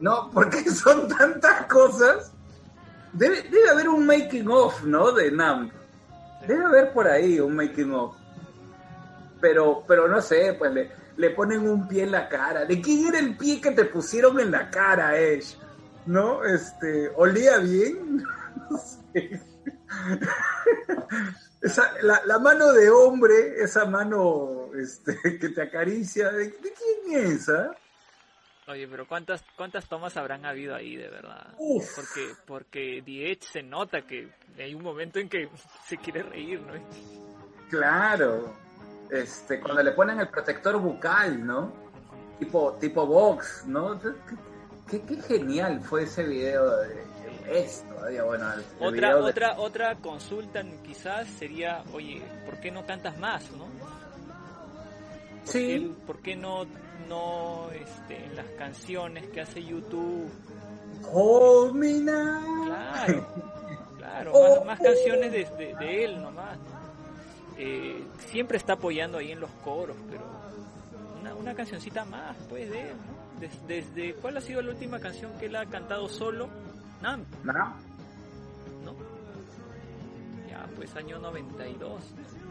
No, porque son tantas cosas. Debe, debe haber un making of, ¿no? De Nam. Debe haber por ahí un making of. Pero, pero no sé, pues le, le ponen un pie en la cara. ¿De quién era el pie que te pusieron en la cara, Ash? ¿No? Este, ¿olía bien? No sé. Esa, la, la mano de hombre, esa mano este, que te acaricia, ¿de, de quién es? ah? Oye, pero ¿cuántas cuántas tomas habrán habido ahí, de verdad? Uf. Porque porque The se nota que hay un momento en que se quiere reír, ¿no? Claro. Este, cuando le ponen el protector bucal, ¿no? Tipo, tipo box, ¿no? Qué, qué- genial fue ese video de esto, todavía bueno. el- el Otra de- otra otra consulta quizás sería, oye, ¿por qué no cantas más, no? ¿Por Sí. qué, por qué no no este en las canciones que hace YouTube? Now. Claro. Claro, Oh, más, más canciones de, de- de él nomás, ¿no? Eh, siempre está apoyando ahí en los coros, pero una, una cancioncita más, pues, de él, ¿no? Des- desde, ¿cuál ha sido la última canción que él ha cantado solo? Nam, ¿No? ¿no? Ya, pues año 92,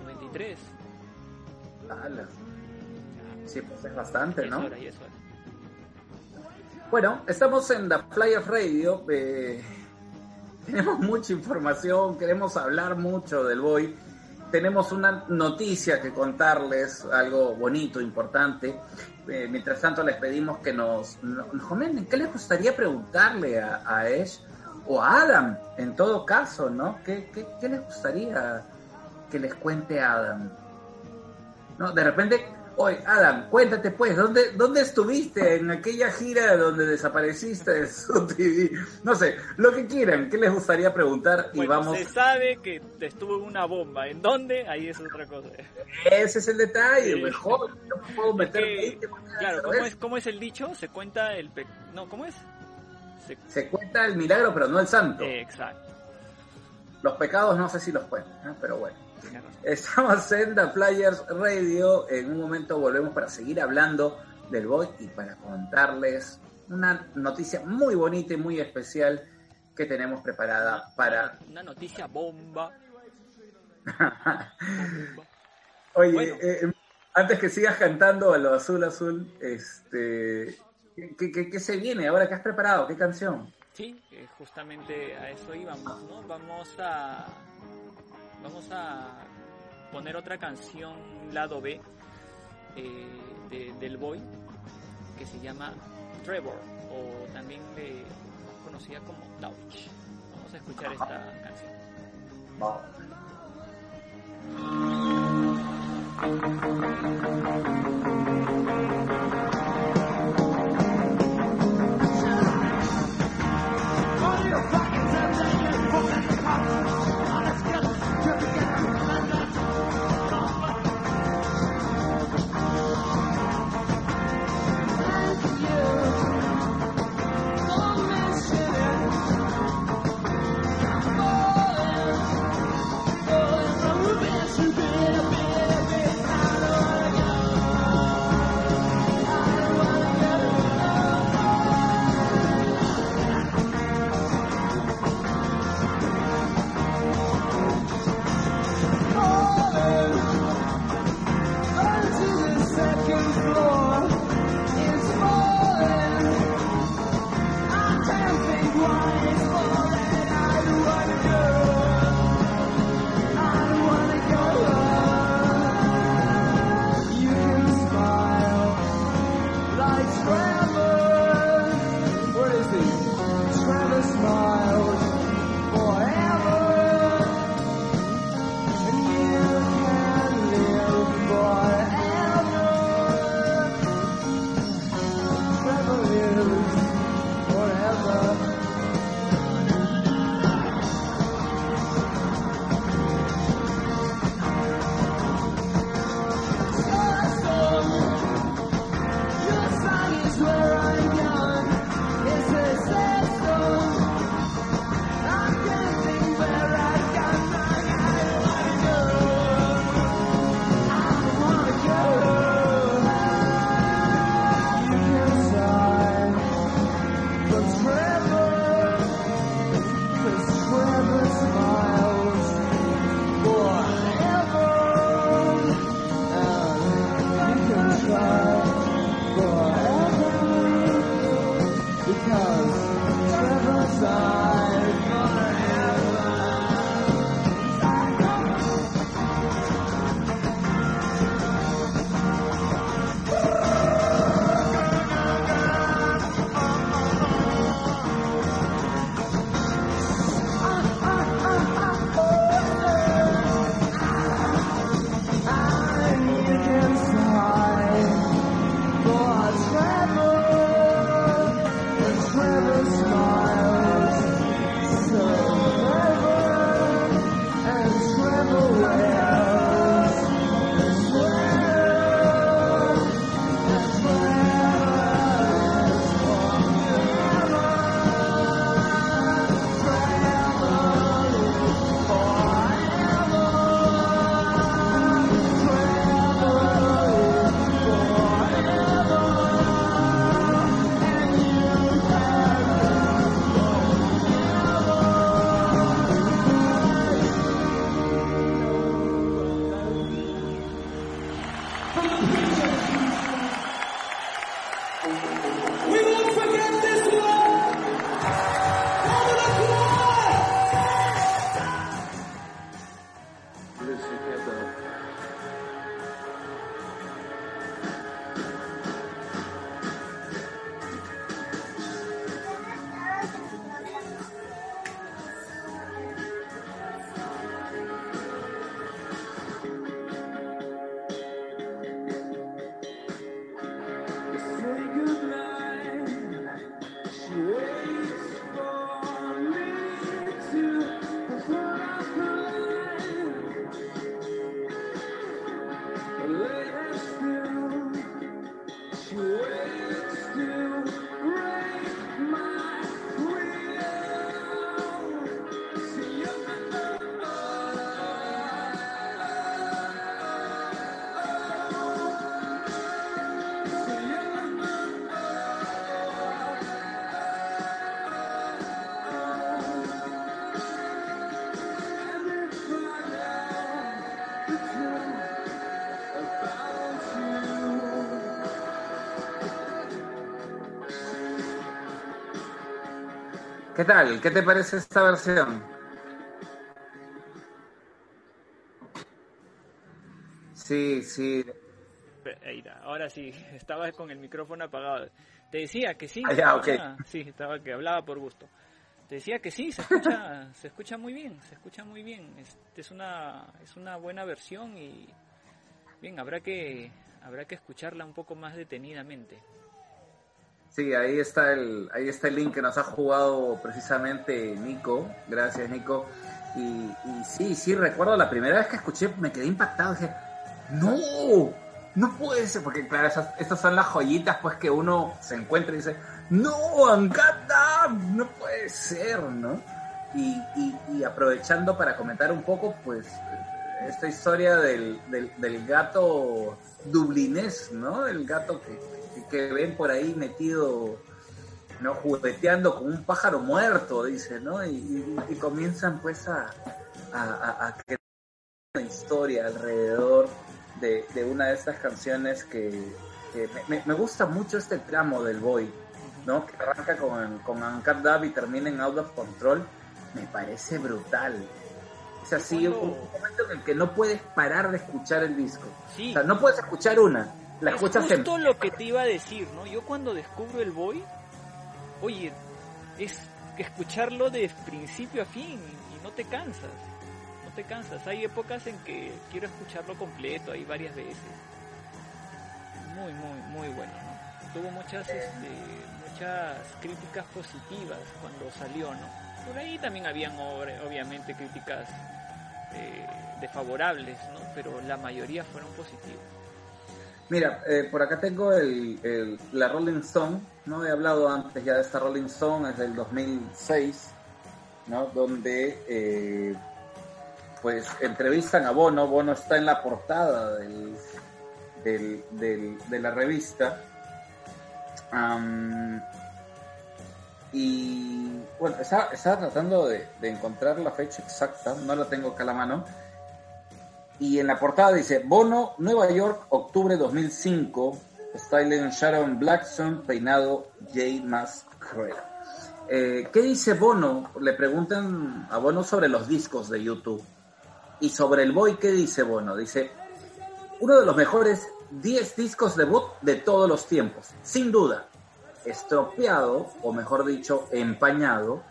93. Ala. Ya, Sí, pues es bastante, ya es ¿no? hora, es hora. Bueno, estamos en The Flyer Radio. eh, tenemos mucha información, queremos hablar mucho del Boy. Tenemos una noticia que contarles, algo bonito, importante. Eh, mientras tanto, les pedimos que nos, nos comenten qué les gustaría preguntarle a, a o a Adam, en todo caso, ¿no? ¿Qué, qué, qué les gustaría que les cuente Adam? ¿No? De repente, Oye, Adam, cuéntate pues, ¿dónde, ¿dónde estuviste en aquella gira donde desapareciste de su TV? No sé, lo que quieran, ¿qué les gustaría preguntar? y Bueno, vamos. se sabe que estuvo en una bomba. ¿En dónde? Ahí es otra cosa. Ese es el detalle, Sí. mejor. Yo me puedo meter Que, 20 botellas de claro, ¿cómo es, ¿cómo es el dicho? Se cuenta el... pe- No, ¿cómo es? Se- Se cuenta el milagro, pero no el santo. eh, exacto. Los pecados no sé si los cuentan, ¿no? pero bueno. Estamos en The Flyers Radio. En un momento volvemos para seguir hablando del Boy y para contarles una noticia muy bonita y muy especial que tenemos preparada para. Una noticia bomba. Oye, Bueno. eh, antes que sigas cantando a lo azul azul, este, ¿qué, qué- qué se viene ahora? ¿Qué has preparado? ¿Qué canción? Sí, eh, justamente a eso íbamos, ¿no? Vamos a vamos a poner otra canción lado B eh, de- del Boy que se llama Trevor o también conocida como Touch. Vamos a escuchar esta canción. ¿Qué tal? ¿Qué te parece esta versión? Sí, sí. Ahora sí, estaba con el micrófono apagado. Te decía que sí. Ah, ya, ok. Sí, estaba que hablaba por gusto. Te decía que sí, se escucha, se escucha muy bien, se escucha muy bien. Es, es una es una buena versión y bien, habrá que habrá que escucharla un poco más detenidamente. Sí, ahí está el ahí está el link que nos ha jugado precisamente Nico. Gracias, Nico. Y, y sí, sí, recuerdo la primera vez que escuché, me quedé impactado. Dije, no, no puede ser, porque claro, esas, estas son las joyitas pues que uno se encuentra y dice, no, Angata, no puede ser, ¿no? Y, y, y, aprovechando para comentar un poco, pues, esta historia del, del, del gato dublinés, ¿no? El gato que, que, que, ven por ahí metido, ¿no? Jugueteando con un pájaro muerto, dice, ¿no? Y, y comienzan pues a, a, a, crear una historia alrededor de, de, una de estas canciones que, que me, me, gusta mucho este tramo del Boy, ¿no? Que arranca con, con Uncut Dub y termina en Out of Control, me parece brutal. Es así, un, momento en el que no puedes parar de escuchar el disco. Sí. O sea, no puedes escuchar una, la es escuchas justo en... lo que te iba a decir, ¿no? Yo cuando descubro el Boy, oye, es que escucharlo de principio a fin y no te cansas te cansas. Hay épocas en que quiero escucharlo completo, hay varias veces. Muy, muy, muy bueno, ¿no? Tuvo muchas, este, muchas críticas positivas cuando salió, ¿no? Por ahí también habían obviamente críticas eh, desfavorables, ¿no? Pero la mayoría fueron positivas. Mira, eh, por acá tengo el, el, la Rolling Stone, ¿no? He hablado antes ya de esta Rolling Stone, es del 2006, ¿no? Donde eh, pues entrevistan a Bono, Bono está en la portada del, del, de la revista. Um, y bueno, estaba, estaba tratando de, de, encontrar la fecha exacta, no la tengo acá a la mano. Y en la portada dice, Bono, Nueva York, octubre 2005, styling Sharon Blackstone, peinado Jay Mascrell. Eh, ¿Qué dice Bono? Le preguntan a Bono sobre los discos de YouTube. Y sobre el Boy, ¿qué dice Bono? Dice, uno de los mejores 10 discos debut de todos los tiempos, sin duda. Estropeado, o mejor dicho, empañado,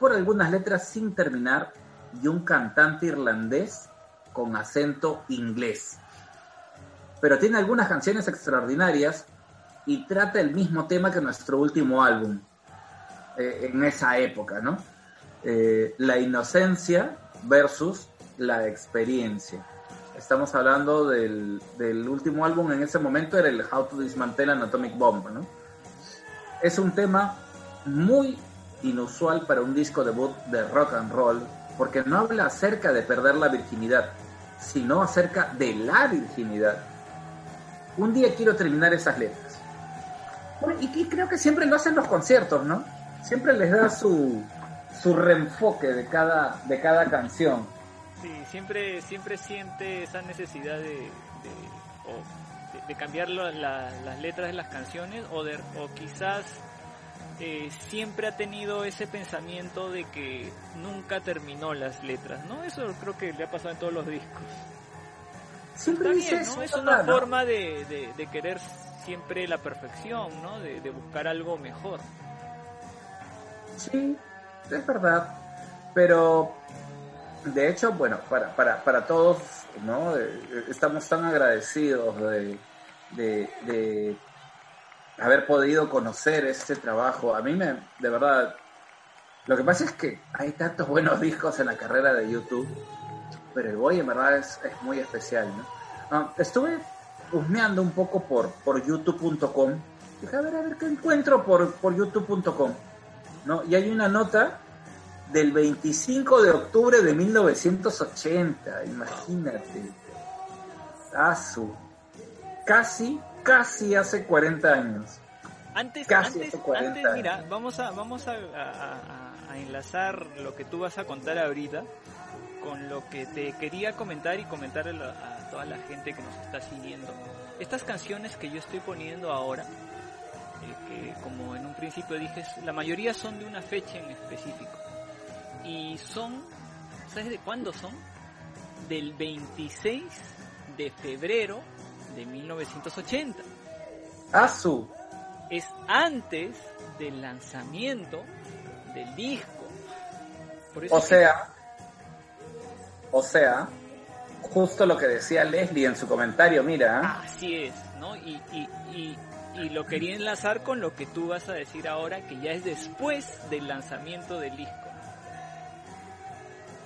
por algunas letras sin terminar y un cantante irlandés con acento inglés. Pero tiene algunas canciones extraordinarias y trata el mismo tema que nuestro último álbum, eh, en esa época, ¿no? Eh, la inocencia versus la experiencia. Estamos hablando del, del, último álbum en ese momento, era el How to Dismantle an Atomic Bomb, ¿no? Es un tema muy inusual para un disco debut de rock and roll, porque no habla acerca de perder la virginidad, sino acerca de la virginidad. Un día quiero terminar esas letras. Bueno, y creo que siempre lo hacen los conciertos, ¿no? Siempre les da su, su reenfoque de cada, de cada canción. Sí, siempre, siempre siente esa necesidad de, de, de, cambiar la, la, las letras de las canciones o, de, o quizás eh, siempre ha tenido ese pensamiento de que nunca terminó las letras, ¿no? Eso creo que le ha pasado en todos los discos. Siempre Está bien, ¿no? Es una ¿no? forma de, de, de, querer siempre la perfección, ¿no? De, de buscar algo mejor. Sí, es verdad. Pero de hecho, bueno, para, para, para todos, ¿no? Estamos tan agradecidos de, de, de, haber podido conocer este trabajo. A mí me, de verdad, lo que pasa es que hay tantos buenos discos en la carrera de YouTube, pero el Boy en verdad es, es muy especial, ¿no? Uh, estuve husmeando un poco por, por youtube.com. Dije, a ver, a ver qué encuentro por, por youtube.com, ¿no? Y hay una nota del 25 de octubre de 1980, imagínate. Asu. Casi, casi hace 40 años. Antes, casi antes, hace 40 antes, mira, vamos a, vamos a, a, a, enlazar lo que tú vas a contar ahorita con lo que te quería comentar y comentar a toda la gente que nos está siguiendo. Estas canciones que yo estoy poniendo ahora eh, que como en un principio dije, la mayoría son de una fecha en específico. Y son, ¿sabes de cuándo son? Del 26 de febrero de 1980. Asu. Es antes del lanzamiento del disco. Por eso O que- sea, o sea, justo lo que decía Leslie en su comentario, mira. Así es, ¿no? Y, y, y, y lo quería enlazar con lo que tú vas a decir ahora, que ya es después del lanzamiento del disco.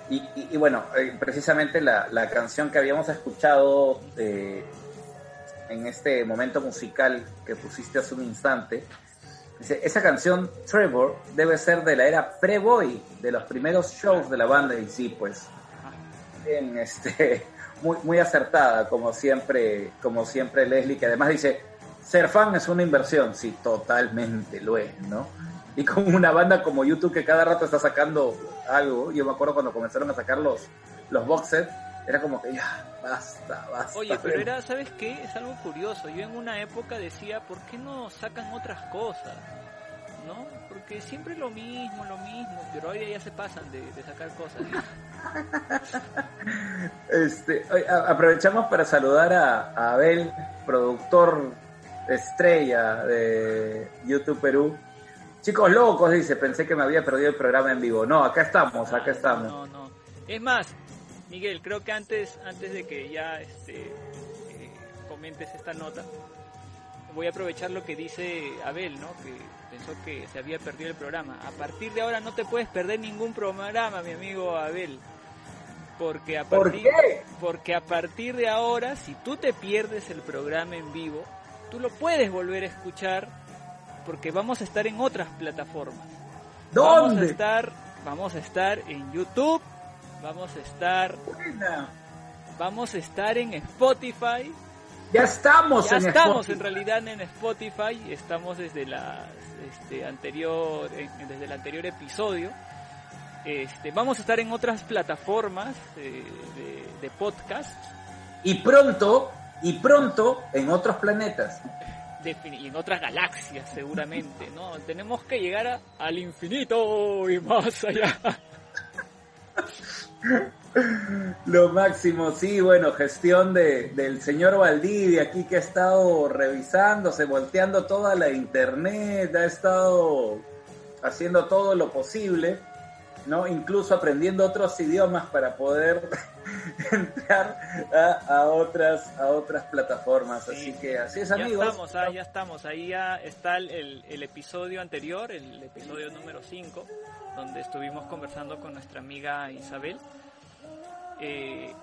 Y, y- y bueno, eh, precisamente la, la canción que habíamos escuchado eh, en este momento musical que pusiste hace un instante, dice, esa canción Trevor debe ser de la era pre-boy, de los primeros shows de la banda y sí, pues bien, este, muy, muy acertada, como siempre, como siempre Leslie, que además dice, ser fan es una inversión, sí, totalmente lo es, ¿no? Y con una banda como YouTube que cada rato está sacando algo, yo me acuerdo cuando comenzaron a sacar los, los box sets, era como que ya, basta, basta. Oye, pero era, ¿sabes qué? Es algo curioso. Yo en una época decía, ¿por qué no sacan otras cosas? ¿No? Porque siempre lo mismo, lo mismo, pero hoy ya se pasan de, de sacar cosas. Este, aprovechamos para saludar a, a Abel, productor estrella de YouTube Perú. Chicos locos, dice, pensé que me había perdido el programa en vivo. No, acá estamos, acá estamos. No, no. Es más, Miguel, creo que antes, antes de que ya este, eh, comentes esta nota, voy a aprovechar lo que dice Abel, ¿no? Que pensó que se había perdido el programa. A partir de ahora no te puedes perder ningún programa, mi amigo Abel. Porque a ¿Por partir, qué? Porque a partir de ahora, si tú te pierdes el programa en vivo, tú lo puedes volver a escuchar porque vamos a estar en otras plataformas. Vamos a ¿Dónde? estar, vamos a estar en YouTube, vamos a estar, Buena. vamos a estar en Spotify. Ya estamos Ya en estamos Spotify. en realidad en Spotify, estamos desde la este, anterior, desde el anterior episodio. Este, vamos a estar en otras plataformas eh, de, de podcast Y pronto, y pronto en otros planetas. y en otras galaxias seguramente, ¿no? Tenemos que llegar a- al infinito y más allá. Lo máximo, sí, bueno, gestión de, del señor Valdivia aquí que ha estado revisándose, volteando toda la internet, ha estado haciendo todo lo posible, ¿no? Incluso aprendiendo otros idiomas para poder entrar a, a otras a otras plataformas. Sí. Así que así es, Ya amigos. estamos, ah, ya estamos. Ahí ya está el, el- el episodio anterior, el episodio número 5, donde estuvimos conversando con nuestra amiga Isabel. Eh,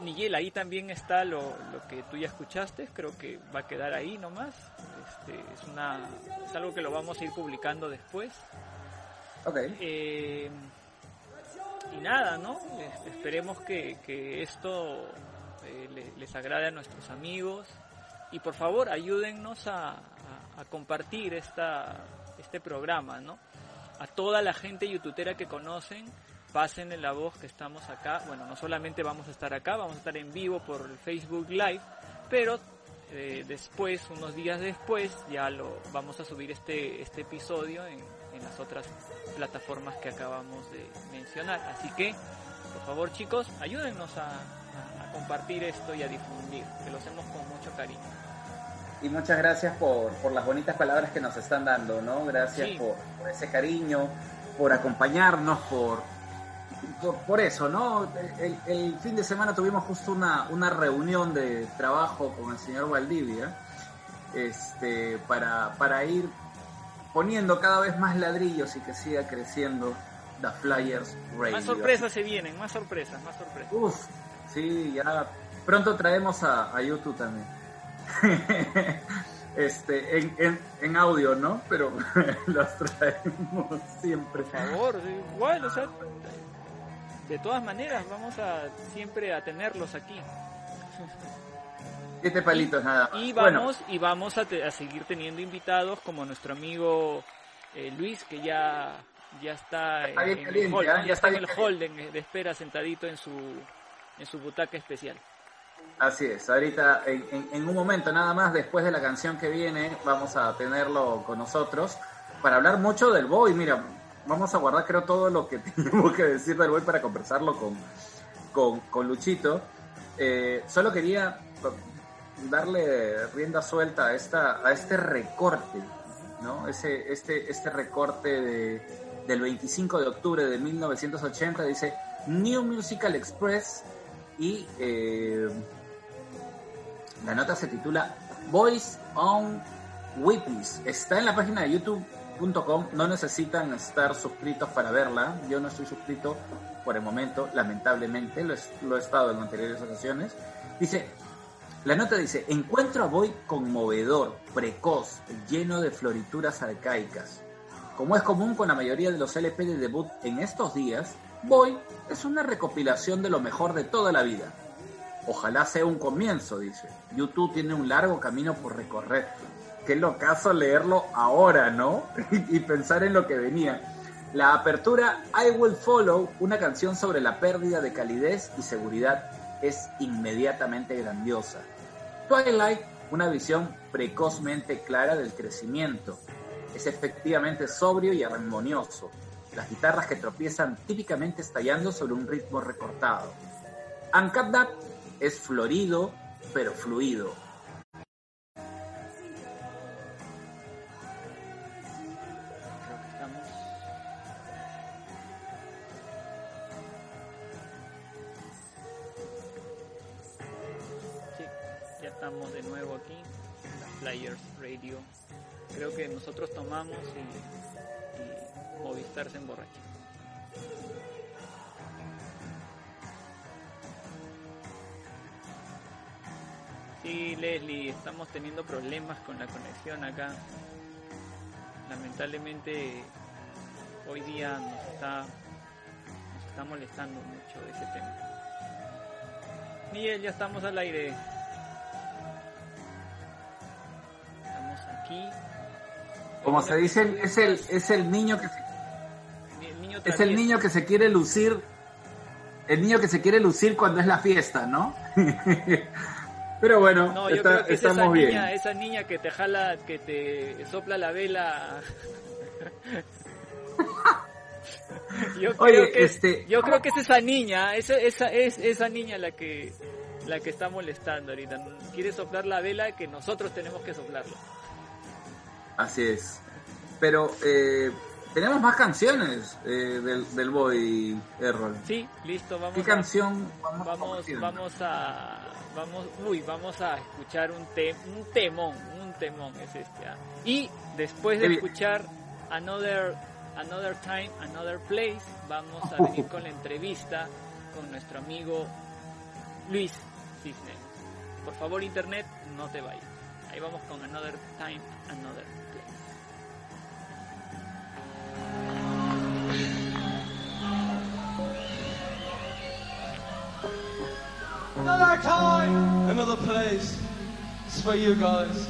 Miguel, ahí también está lo, lo que tú ya escuchaste, creo que va a quedar ahí nomás. Este, es, una, es algo que lo vamos a ir publicando después. Ok. Eh, y nada, ¿no? Es- Esperemos que, que esto eh, le- les agrade a nuestros amigos y por favor ayúdennos a, compartir este programa, ¿no? A toda la gente youtubera que conocen, pasen en la voz que estamos acá. Bueno, no solamente vamos a estar acá, vamos a estar en vivo por Facebook Live, pero eh, después, unos días después, ya lo vamos a subir este, este episodio en, en las otras plataformas que acabamos de mencionar. Así que, por favor chicos, ayúdennos a, a- a compartir esto y a difundir, que lo hacemos con mucho cariño. Y muchas gracias por, por las bonitas palabras que nos están dando, ¿no? Gracias Sí. por, por ese cariño, por acompañarnos, por, por, por eso, ¿no? El, el fin de semana tuvimos justo una, una reunión de trabajo con el señor Valdivia este, para, para ir poniendo cada vez más ladrillos y que siga creciendo The Flyers Radio. Más sorpresas se vienen, más sorpresas, más sorpresas. Uf, sí, ya pronto traemos a, a YouTube también. este, en, en, en audio, ¿no? Pero los traemos siempre. Por favor, igual, o sea, de todas maneras, vamos a siempre a tenerlos aquí. Siete palitos nada más. Y Bueno, vamos, y vamos a, te- a seguir teniendo invitados como nuestro amigo eh, Luis, que ya, ya está, en caliente, el hall. ¿no? Ya está en el bien hall de, de espera sentadito en su, en su butaca especial. Así es, ahorita en, en- en un momento nada más después de la canción que viene vamos a tenerlo con nosotros para hablar mucho del Boy. Mira, vamos a guardar creo todo lo que tenemos que decir del Boy para conversarlo con, con, con Luchito. Eh, solo quería darle rienda suelta a, esta, a este recorte, ¿no? Ese, este, este recorte de, del 25 de octubre de 1980 dice New Musical Express y eh, la nota se titula Voice on Witness. Está en la página de youtube.com. No necesitan estar suscritos para verla. Yo no estoy suscrito por el momento, lamentablemente. Lo, es- lo he estado en anteriores ocasiones. Dice, la nota dice, encuentro a Boy conmovedor, precoz, lleno de florituras arcaicas. Como es común con la mayoría de los LP de debut en estos días, Boy es una recopilación de lo mejor de toda la vida. Ojalá sea un comienzo, dice. YouTube tiene un largo camino por recorrer. Qué locazo leerlo ahora, ¿no? y pensar en lo que venía. La apertura I Will Follow, una canción sobre la pérdida de calidez y seguridad, es inmediatamente grandiosa. Twilight, una visión precozmente clara del crecimiento. Es efectivamente sobrio y armonioso. Las guitarras que tropiezan típicamente estallando sobre un ritmo recortado. Uncut es florido, pero fluido. Estamos de nuevo aquí en la Flyers Radio. Creo que nosotros tomamos y, y Movistar se emborracha. Sí, Leslie, estamos teniendo problemas con la conexión acá. Lamentablemente hoy día nos está, nos está molestando mucho ese tema. Miguel, ya estamos al aire. Aquí. Como se dice, es el, es el niño que se El niño Es el niño que se quiere lucir, el niño que se quiere lucir cuando es la fiesta, ¿no? Pero bueno, No, yo está- creo que es esa bien. niña, esa niña que te jala, que te sopla la vela. yo creo Oye, que, este- yo creo que es esa niña, esa, esa es esa niña la que la que está molestando ahorita. Quiere soplar la vela que nosotros tenemos que soplarlo. Así es. Pero eh, tenemos más canciones eh, del, del Boy Errol. Sí, listo, vamos ¿Qué a, canción vamos, vamos compartiendo? vamos a vamos uy vamos a escuchar un te, un temón un temón es este ah. y después de escuchar another another time another place vamos a venir con la entrevista con nuestro amigo Luis Cisneros por favor internet no te vayas ahí vamos con another time another place Another time, another place. It's for you guys.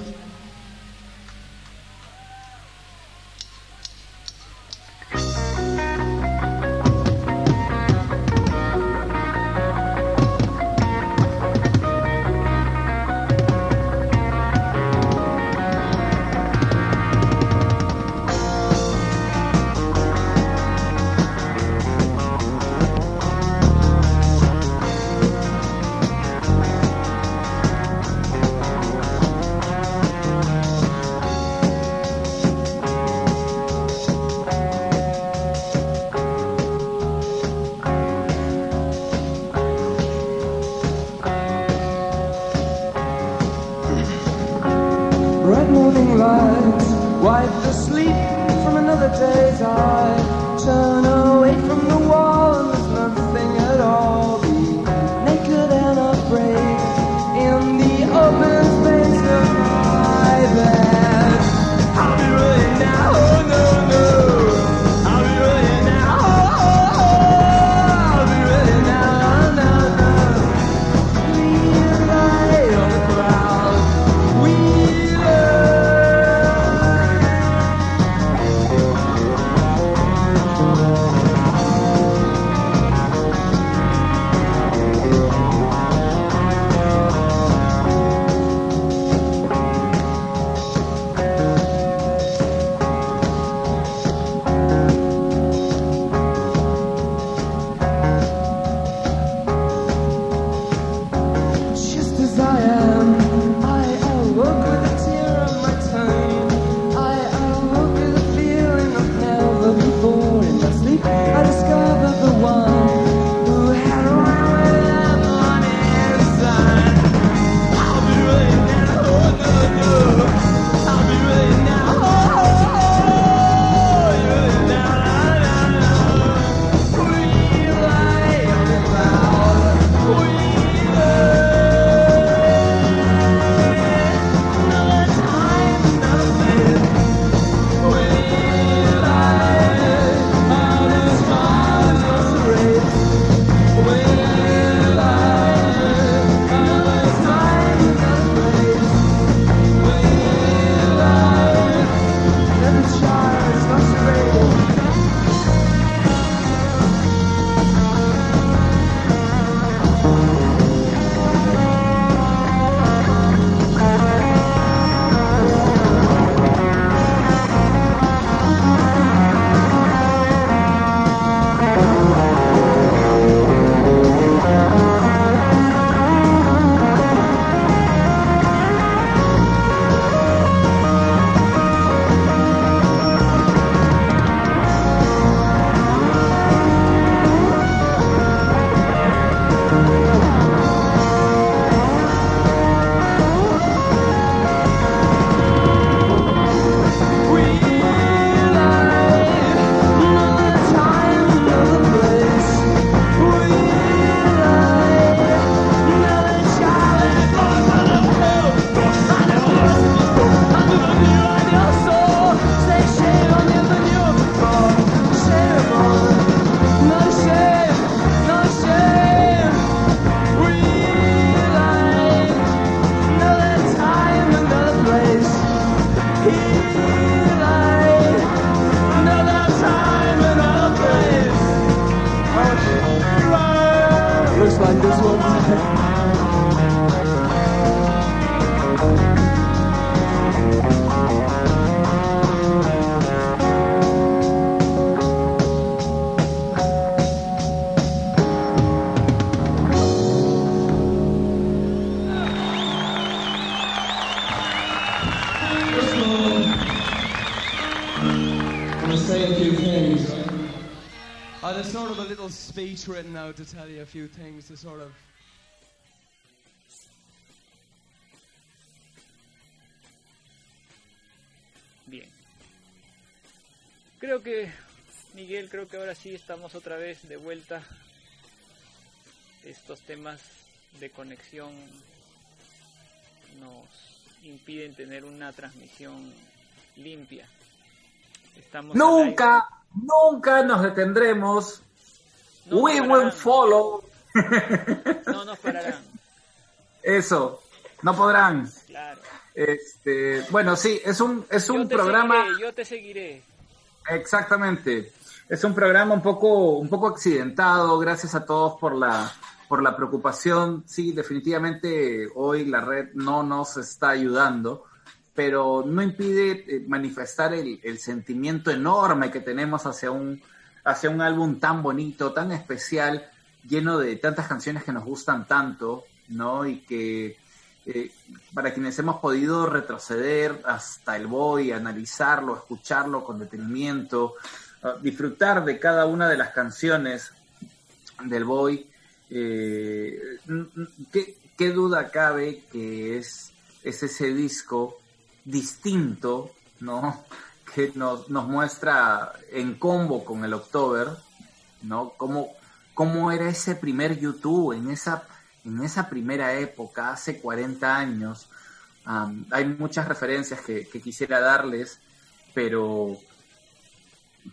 Written out to tell you a few things to sort of. Bien. Creo que, Miguel, creo que ahora sí estamos otra vez de vuelta. Estos temas de conexión nos impiden tener una transmisión limpia. Estamos Nunca, nunca nos detendremos. No We will follow. No nos pararán. Eso, no podrán. Claro. Este, bueno, sí, es un, es un programa. seguiré, yo te seguiré. Exactamente. Es un programa un poco, un poco accidentado. Gracias a todos por la, por la preocupación. Sí, definitivamente hoy la red no nos está ayudando, pero no impide eh, manifestar el, el sentimiento enorme que tenemos hacia un, hacia un álbum tan bonito, tan especial, lleno de tantas canciones que nos gustan tanto, ¿no? Y que eh, para quienes hemos podido retroceder hasta el Boy, analizarlo, escucharlo con detenimiento, uh, disfrutar de cada una de las canciones del Boy, eh, ¿qué, qué duda cabe que es, es ese disco distinto, ¿no? Que nos, nos muestra en combo con el October, ¿no? Cómo, cómo era ese primer YouTube en esa, en esa primera época, hace 40 años. Am, hay muchas referencias que, que quisiera darles, pero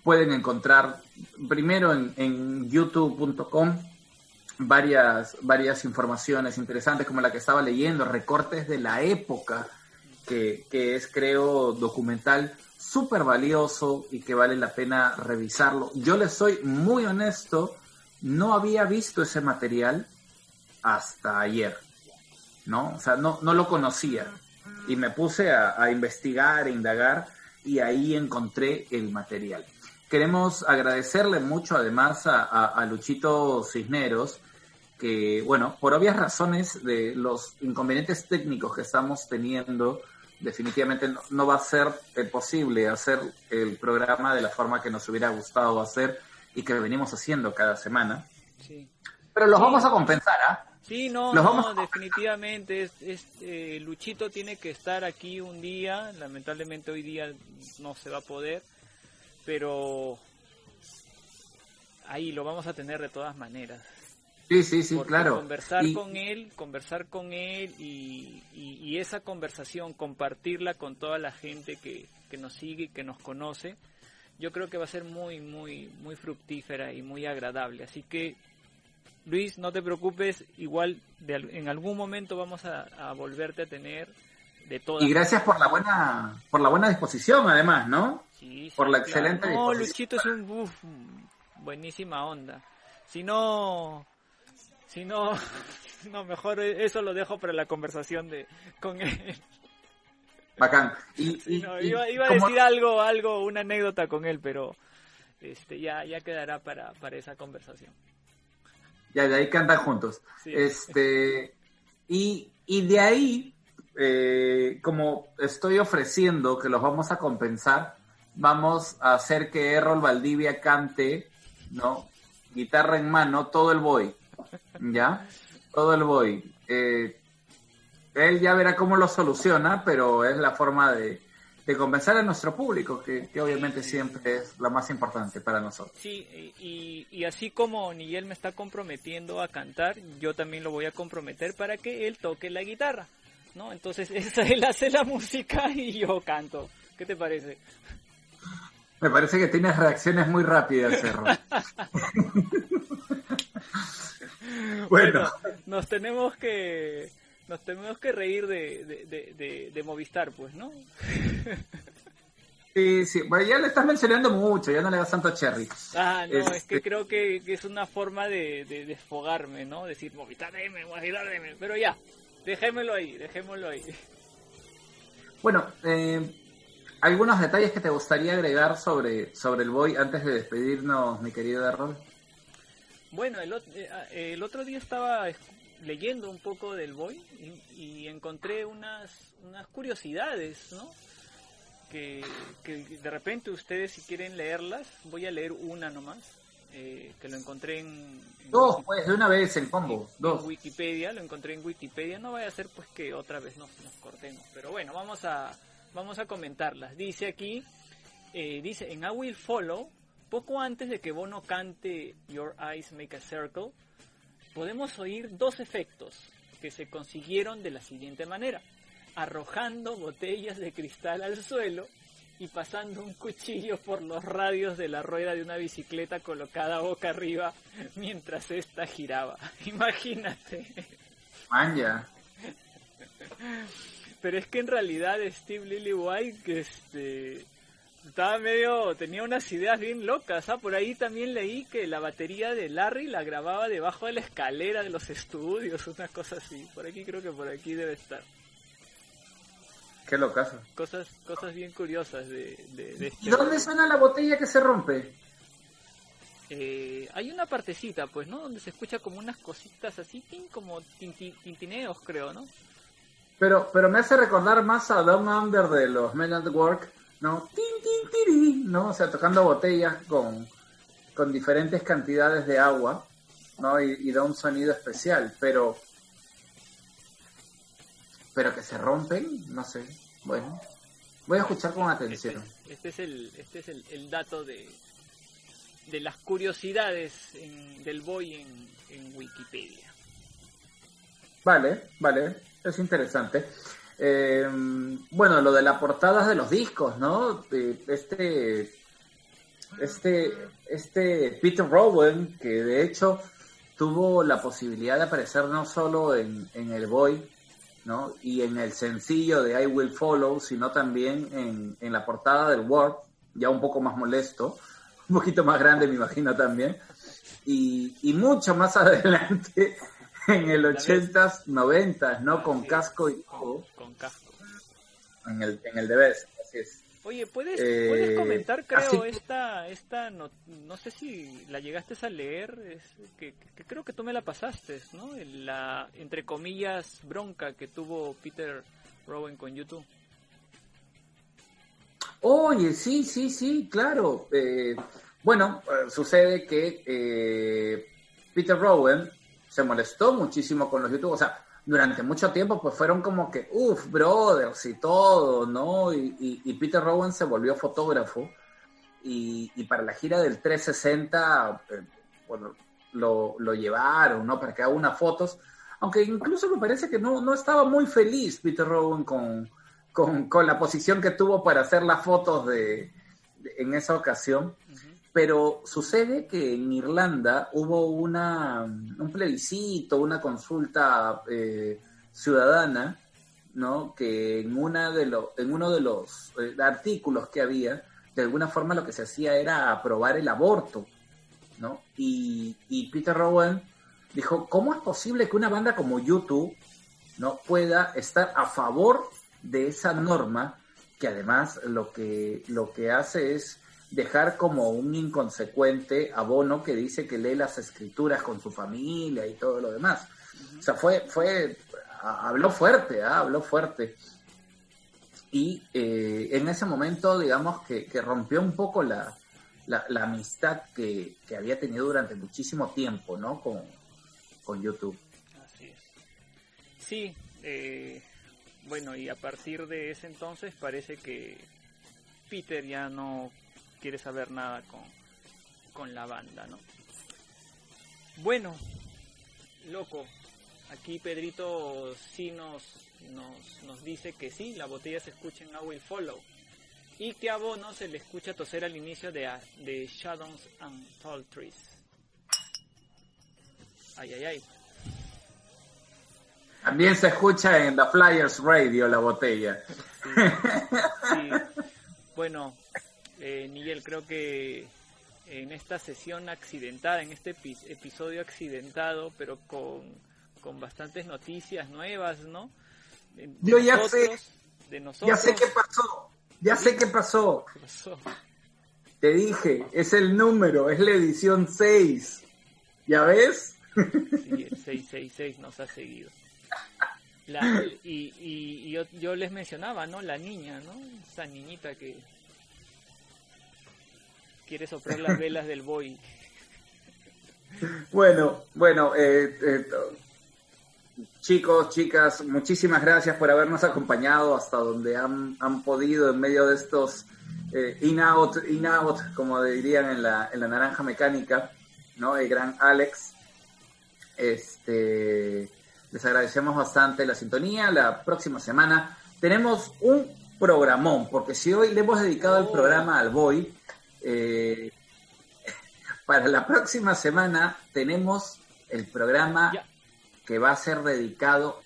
pueden encontrar primero en, en youtube.com varias, varias informaciones interesantes como la que estaba leyendo, recortes de la época, que, que es creo documental súper valioso y que vale la pena revisarlo. Yo les soy muy honesto, no había visto ese material hasta ayer, ¿no? O sea, no, no lo conocía. Y me puse a, investigar, a indagar, y ahí encontré el material. Queremos agradecerle mucho además a, a- a Luchito Cisneros, que, bueno, por obvias razones de los inconvenientes técnicos que estamos teniendo, definitivamente no, no va a ser eh, posible hacer el programa de la forma que nos hubiera gustado hacer y que venimos haciendo cada semana. Sí. Pero los Sí. vamos a compensar, ¿ah? Sí, no, Los no, vamos a- definitivamente. Es, es, eh, Luchito tiene que estar aquí un día. Lamentablemente hoy día no se va a poder. Pero ahí lo vamos a tener de todas maneras. Sí, sí, sí, Porque claro. Conversar Y- con él, conversar con él y, y- y esa conversación, compartirla con toda la gente que, que nos sigue y que nos conoce, yo creo que va a ser muy, muy, muy fructífera y muy agradable. Así que, Luis, no te preocupes, igual de, en algún momento vamos a, a volverte a tener de todas Y gracias por la buena, por la buena disposición, además, ¿no? Sí, sí, por la claro. excelente No, disposición. Luchito es un buenísima onda. Si no, si no, no, mejor eso lo dejo para la conversación de con él. Bacán. Y, Sí, y- no, y iba, iba a decir algo, algo, una anécdota con él, pero este ya, ya quedará para, para esa conversación. Ya, de ahí cantan juntos. Sí. Este, y, y de ahí, eh, como estoy ofreciendo que los vamos a compensar, vamos a hacer que Errol Valdivia cante, ¿no? Guitarra en mano, todo el boy. ¿Ya? Todo el boy. Eh, él ya verá cómo lo soluciona, pero es la forma de, de compensar a nuestro público, que, que obviamente siempre es lo más importante para nosotros. Sí, y, y así como Nigel me está comprometiendo a cantar, yo también lo voy a comprometer para que él toque la guitarra, ¿no? Entonces él hace la música y yo canto. ¿Qué te parece? Me parece que tienes reacciones muy rápidas, Cerro. bueno, nos tenemos que nos tenemos que reír de, de, de, de- Movistar, pues, ¿no? sí, sí. Bueno, ya le estás mencionando mucho, ya no le das tanto a Cherry. Ah, no, es Este- que creo que, que es una forma de, de desfogarme, ¿no? Decir Movistar M, pero ya, dejémoslo ahí, dejémoslo ahí. Bueno, eh, algunos detalles que te gustaría agregar sobre, sobre el boy antes de despedirnos, mi querido Errol. Bueno, el, ot- eh, ah, el otro día estaba es- leyendo un poco del Boy y, y encontré unas, unas curiosidades, ¿no? Que, que de repente ustedes si quieren leerlas, voy a leer una nomás, eh, que lo encontré en, en Dos, pues, de una vez en combo. en Dos. Wikipedia, lo encontré en Wikipedia, no vaya a ser pues que otra vez nos, nos cortemos, pero bueno, vamos a, vamos a comentarlas. Dice aquí, eh, dice en I Will Follow, poco antes de que Bono cante Your Eyes Make a Circle, podemos oír dos efectos que se consiguieron de la siguiente manera, arrojando botellas de cristal al suelo y pasando un cuchillo por los radios de la rueda de una bicicleta colocada boca arriba mientras ésta giraba. Imagínate. Manja. Pero es que en realidad Steve Lillywhite que este estaba medio tenía unas ideas bien locas, ¿ah? Por ahí también leí que la batería de Larry la grababa debajo de la escalera de los estudios, una cosa así. Por aquí creo que por aquí debe estar. Qué locazo. Cosas cosas bien curiosas de, de, de este ¿Y dónde suena la botella que se rompe? Eh, hay una partecita, pues, ¿no? Donde se escucha como unas cositas así, tin, como tinti- tintineos, creo, ¿no? Pero, pero me hace recordar más a Down Under de los Men at Work, ¿no? Tin, ¿no? O sea, tocando botellas con, con diferentes cantidades de agua, ¿no? Y, y da un sonido especial, pero. Pero que se rompen, no sé. Bueno, voy a escuchar con Este, atención. este es el, este es el, el dato de, de las curiosidades en- del boy en, en Wikipedia. Vale, vale, es interesante. Eh, bueno, lo de las portadas de los discos, ¿no? Eh, Este, este, este Peter Rowan, que de hecho tuvo la posibilidad de aparecer no solo en, en el Boy, ¿no? Y en el sencillo de I Will Follow, sino también en, en la portada del Warp, ya un poco más molesto, un poquito más grande me imagino también, y, y mucho más adelante en el 80s, 90s, ¿no? Con casco y todo, con casco. en el, en el DBS, así es. Oye, ¿puedes, Eh, puedes comentar, creo, así- esta, esta no, no sé si la llegaste a leer, es que, que creo que tú me la pasaste, ¿no? La, entre comillas, bronca que tuvo Peter Rowan con YouTube. Oye, sí, sí, sí, claro. Eh, bueno, eh, sucede que eh, Peter Rowan se molestó muchísimo con los YouTube, o sea, durante mucho tiempo pues fueron como que, uff, brothers y todo, ¿no? Y, y- Peter Rowan se volvió fotógrafo y, y para la gira del 360, eh, bueno, lo, lo llevaron, ¿no? Para que haga unas fotos, aunque incluso me parece que no, no estaba muy feliz Peter Rowan con, con, con la posición que tuvo para hacer las fotos de, de- en esa ocasión. Pero sucede que en Irlanda hubo una, un plebiscito, una consulta eh, ciudadana, ¿no? Que en, una de los en uno de los eh, artículos que había, de alguna forma lo que se hacía era aprobar el aborto, ¿no? Y, y Peter Rowan dijo, ¿cómo es posible que una banda como YouTube no pueda estar a favor de esa norma que además lo que lo que hace es dejar como un inconsecuente abono que dice que lee las escrituras con su familia y todo lo demás. O sea, fue, fue, habló fuerte, ¿ah? habló fuerte. Y eh, en ese momento, digamos, que, que rompió un poco la, la, la amistad que, que había tenido durante muchísimo tiempo, ¿no? Con, con YouTube. Así es. Sí, eh, bueno, y a partir de ese entonces parece que Peter ya no quiere saber nada con, con la banda, ¿no? Bueno, loco, aquí Pedrito sí nos, nos, nos dice que sí, la botella se escucha en I Will Follow. Y que a Bono se le escucha toser al inicio de, de Shadows and Tall Trees. Ay, ay, ay. También se escucha en The Flyers Radio la botella. Sí. Bueno, eh, Miguel, creo que en esta sesión accidentada, en este epi- episodio accidentado, pero con, con bastantes noticias nuevas, ¿no? De- Yo ya sé. De nosotros. Ya sé qué pasó. Ya sé qué pasó. ¿Qué pasó? Te dije, es el número, es la edición 6. ¿Ya ves? Sí, el 666 nos ha seguido. La- y y, y yo, yo les mencionaba, ¿no? La niña, ¿no? Esa niñita que quiere soplar las velas del boy. Bueno, bueno, eh, eh, chicos, chicas, muchísimas gracias por habernos acompañado hasta donde han, han podido en medio de estos eh, in-out, in-out, como dirían en la, en la naranja mecánica, ¿no? El gran Alex. Este, les agradecemos bastante la sintonía. La próxima semana tenemos un programón, porque si hoy le hemos dedicado el Oh. programa al Boy, eh, para la próxima semana tenemos el programa Ya. que va a ser dedicado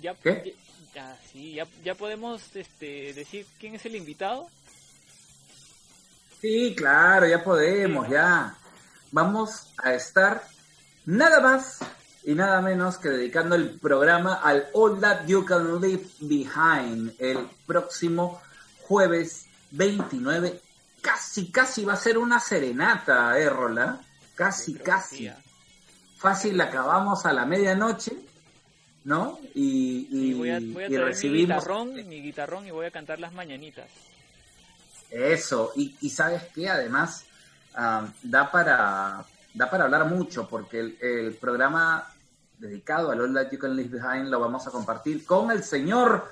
Ya, ¿Qué? ya, sí, ya, ya podemos este, decir quién es el invitado. Sí, claro, ya podemos, ya. Vamos a estar nada más y nada menos que dedicando el programa al All That You Can Leave Behind el próximo jueves 29. Casi, casi va a ser una serenata, ¿eh, Rola? Casi, casi. Fácil, la acabamos a la medianoche, ¿no? Y, y, Y voy a, voy a y traer mi recibimos guitarrón, mi guitarrón y voy a cantar las mañanitas. Eso, y, y sabes que además da para da para hablar mucho, porque el, el programa dedicado al All That You Can Leave Behind lo vamos a compartir con el señor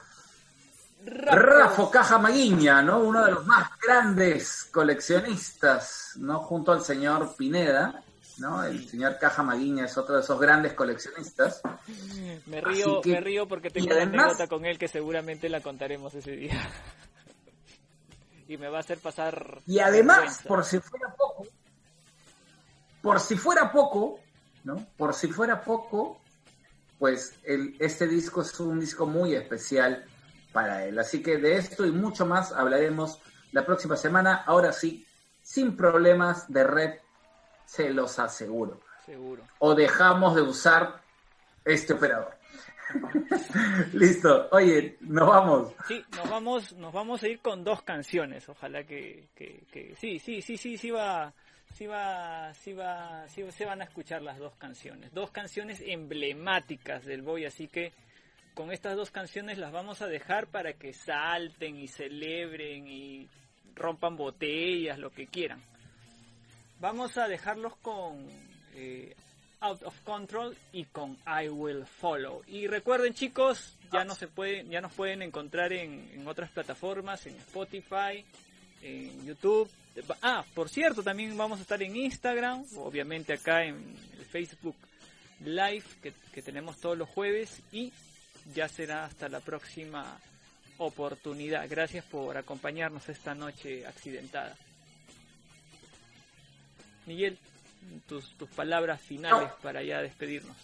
Rafo Caja Maguiña, ¿no? Uno de los más grandes coleccionistas, ¿no? Junto al señor Pineda, ¿no? El señor Caja Maguiña es otro de esos grandes coleccionistas. Me río, que- me río porque tengo una anécdota con él que seguramente la contaremos ese día. y me va a hacer pasar. Y además, por si fuera poco, por si fuera poco, ¿no? Por si fuera poco, pues el, este disco es un disco muy especial para él. Así que de esto y mucho más hablaremos la próxima semana. Ahora sí, sin problemas de red, se los aseguro. Seguro. O dejamos de usar este operador. Listo. Oye, nos vamos. Sí, nos vamos, nos vamos a ir con dos canciones. Ojalá que, que, que- sí, sí, sí, sí, sí va, sí va, sí va, sí se van a escuchar las dos canciones. Dos canciones emblemáticas del Boy, así que con estas dos canciones las vamos a dejar para que salten y celebren y rompan botellas, lo que quieran. Vamos a dejarlos con eh, Out of Control y con I Will Follow. Y recuerden chicos, ya no se pueden, ya nos pueden encontrar en, otras plataformas, en Spotify, en YouTube. Ah, por cierto, también vamos a estar en Instagram, obviamente acá en Facebook Live que, que tenemos todos los jueves y ya será hasta la próxima oportunidad. Gracias por acompañarnos esta noche accidentada. Miguel, tus, tus palabras finales para ya despedirnos.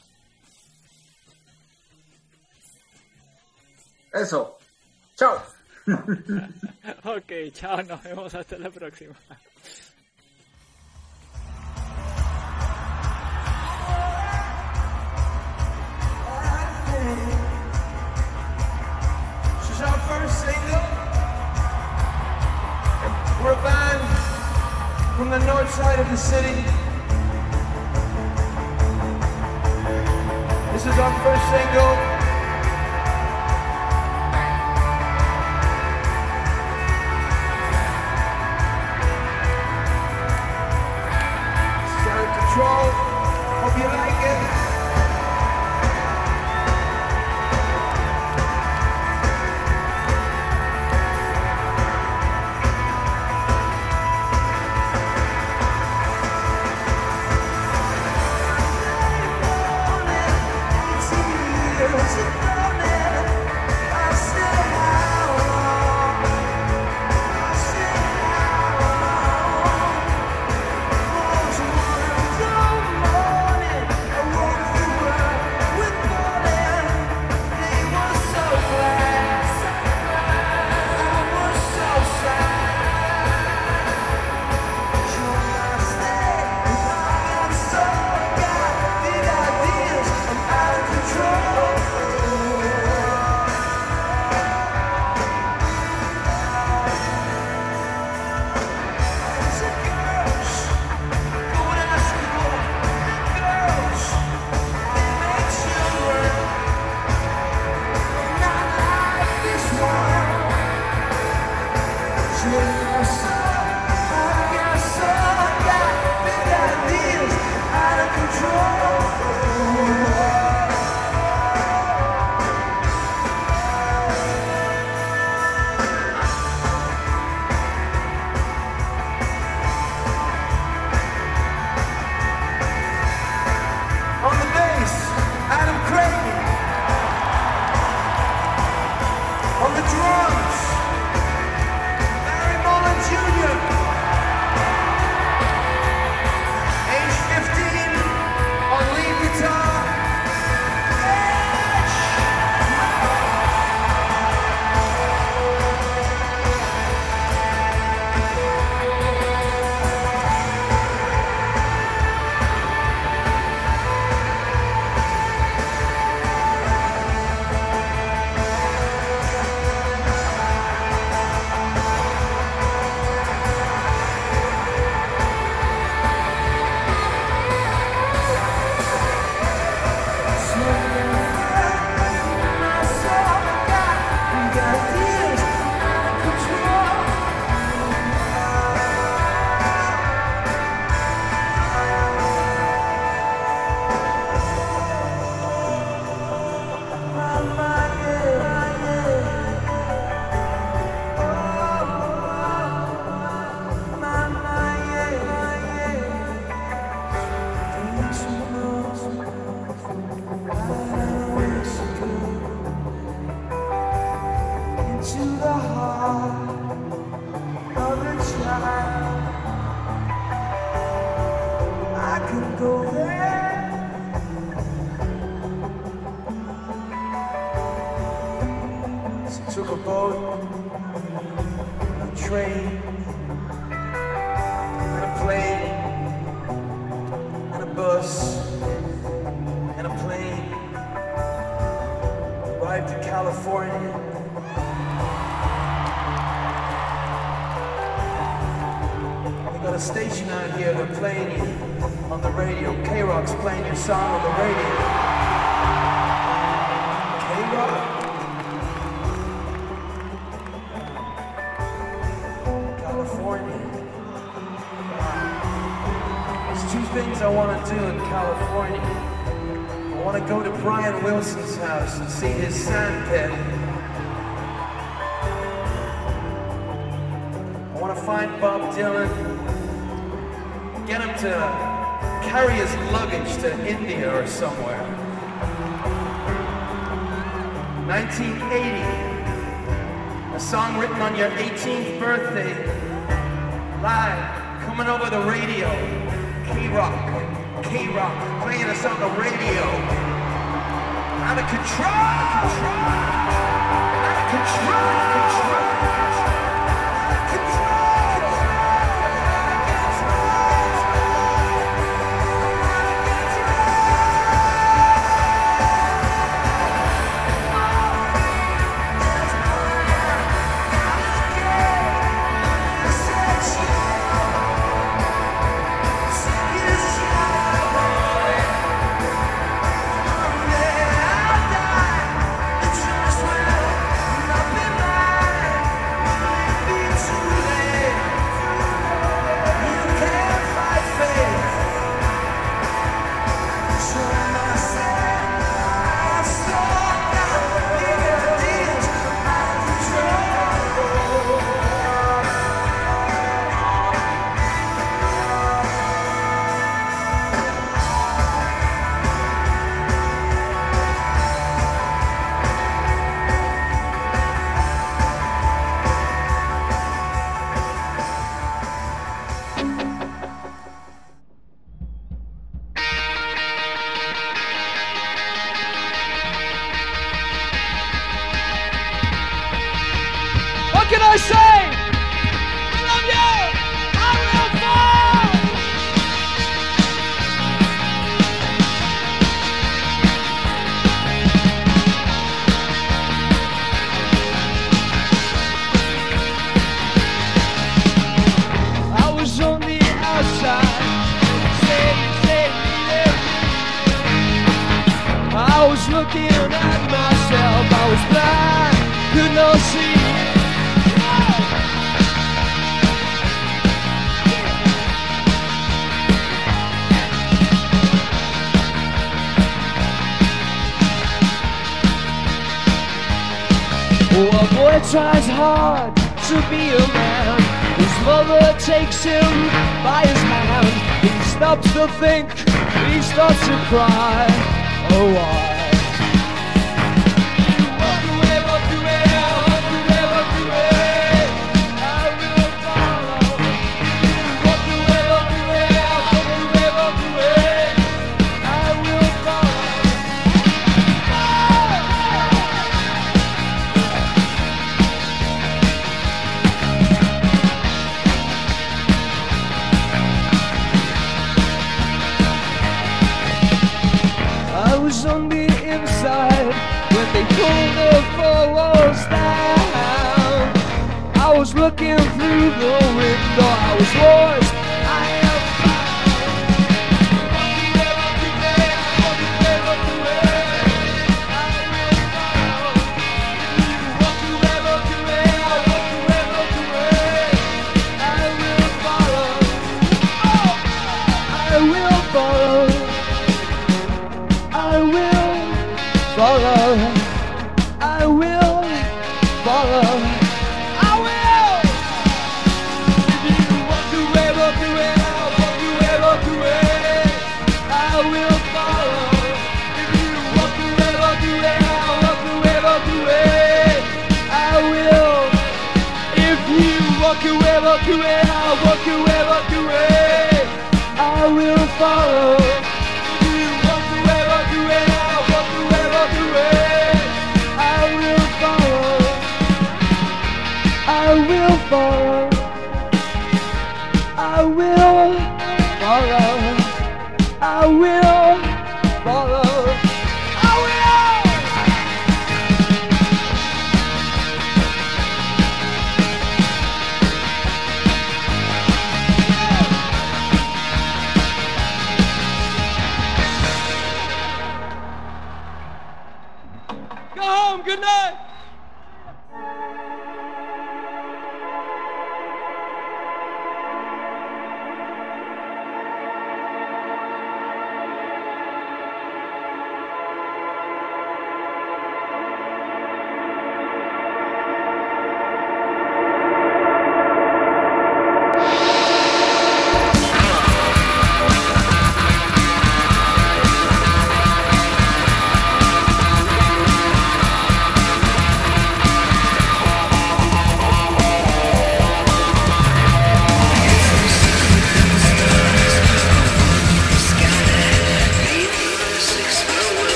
Eso. Chao. ok, chao, nos vemos hasta la próxima. From the north side of the city. This is our first single. find Bob Dylan, get him to carry his luggage to India or somewhere. 1980, a song written on your 18th birthday, live, coming over the radio, K-Rock, K-Rock, playing us on the radio out of control, out of control, out of control. Out of control. to be a man. His mother takes him by his hand. He stops to think, he starts to cry. Oh, why?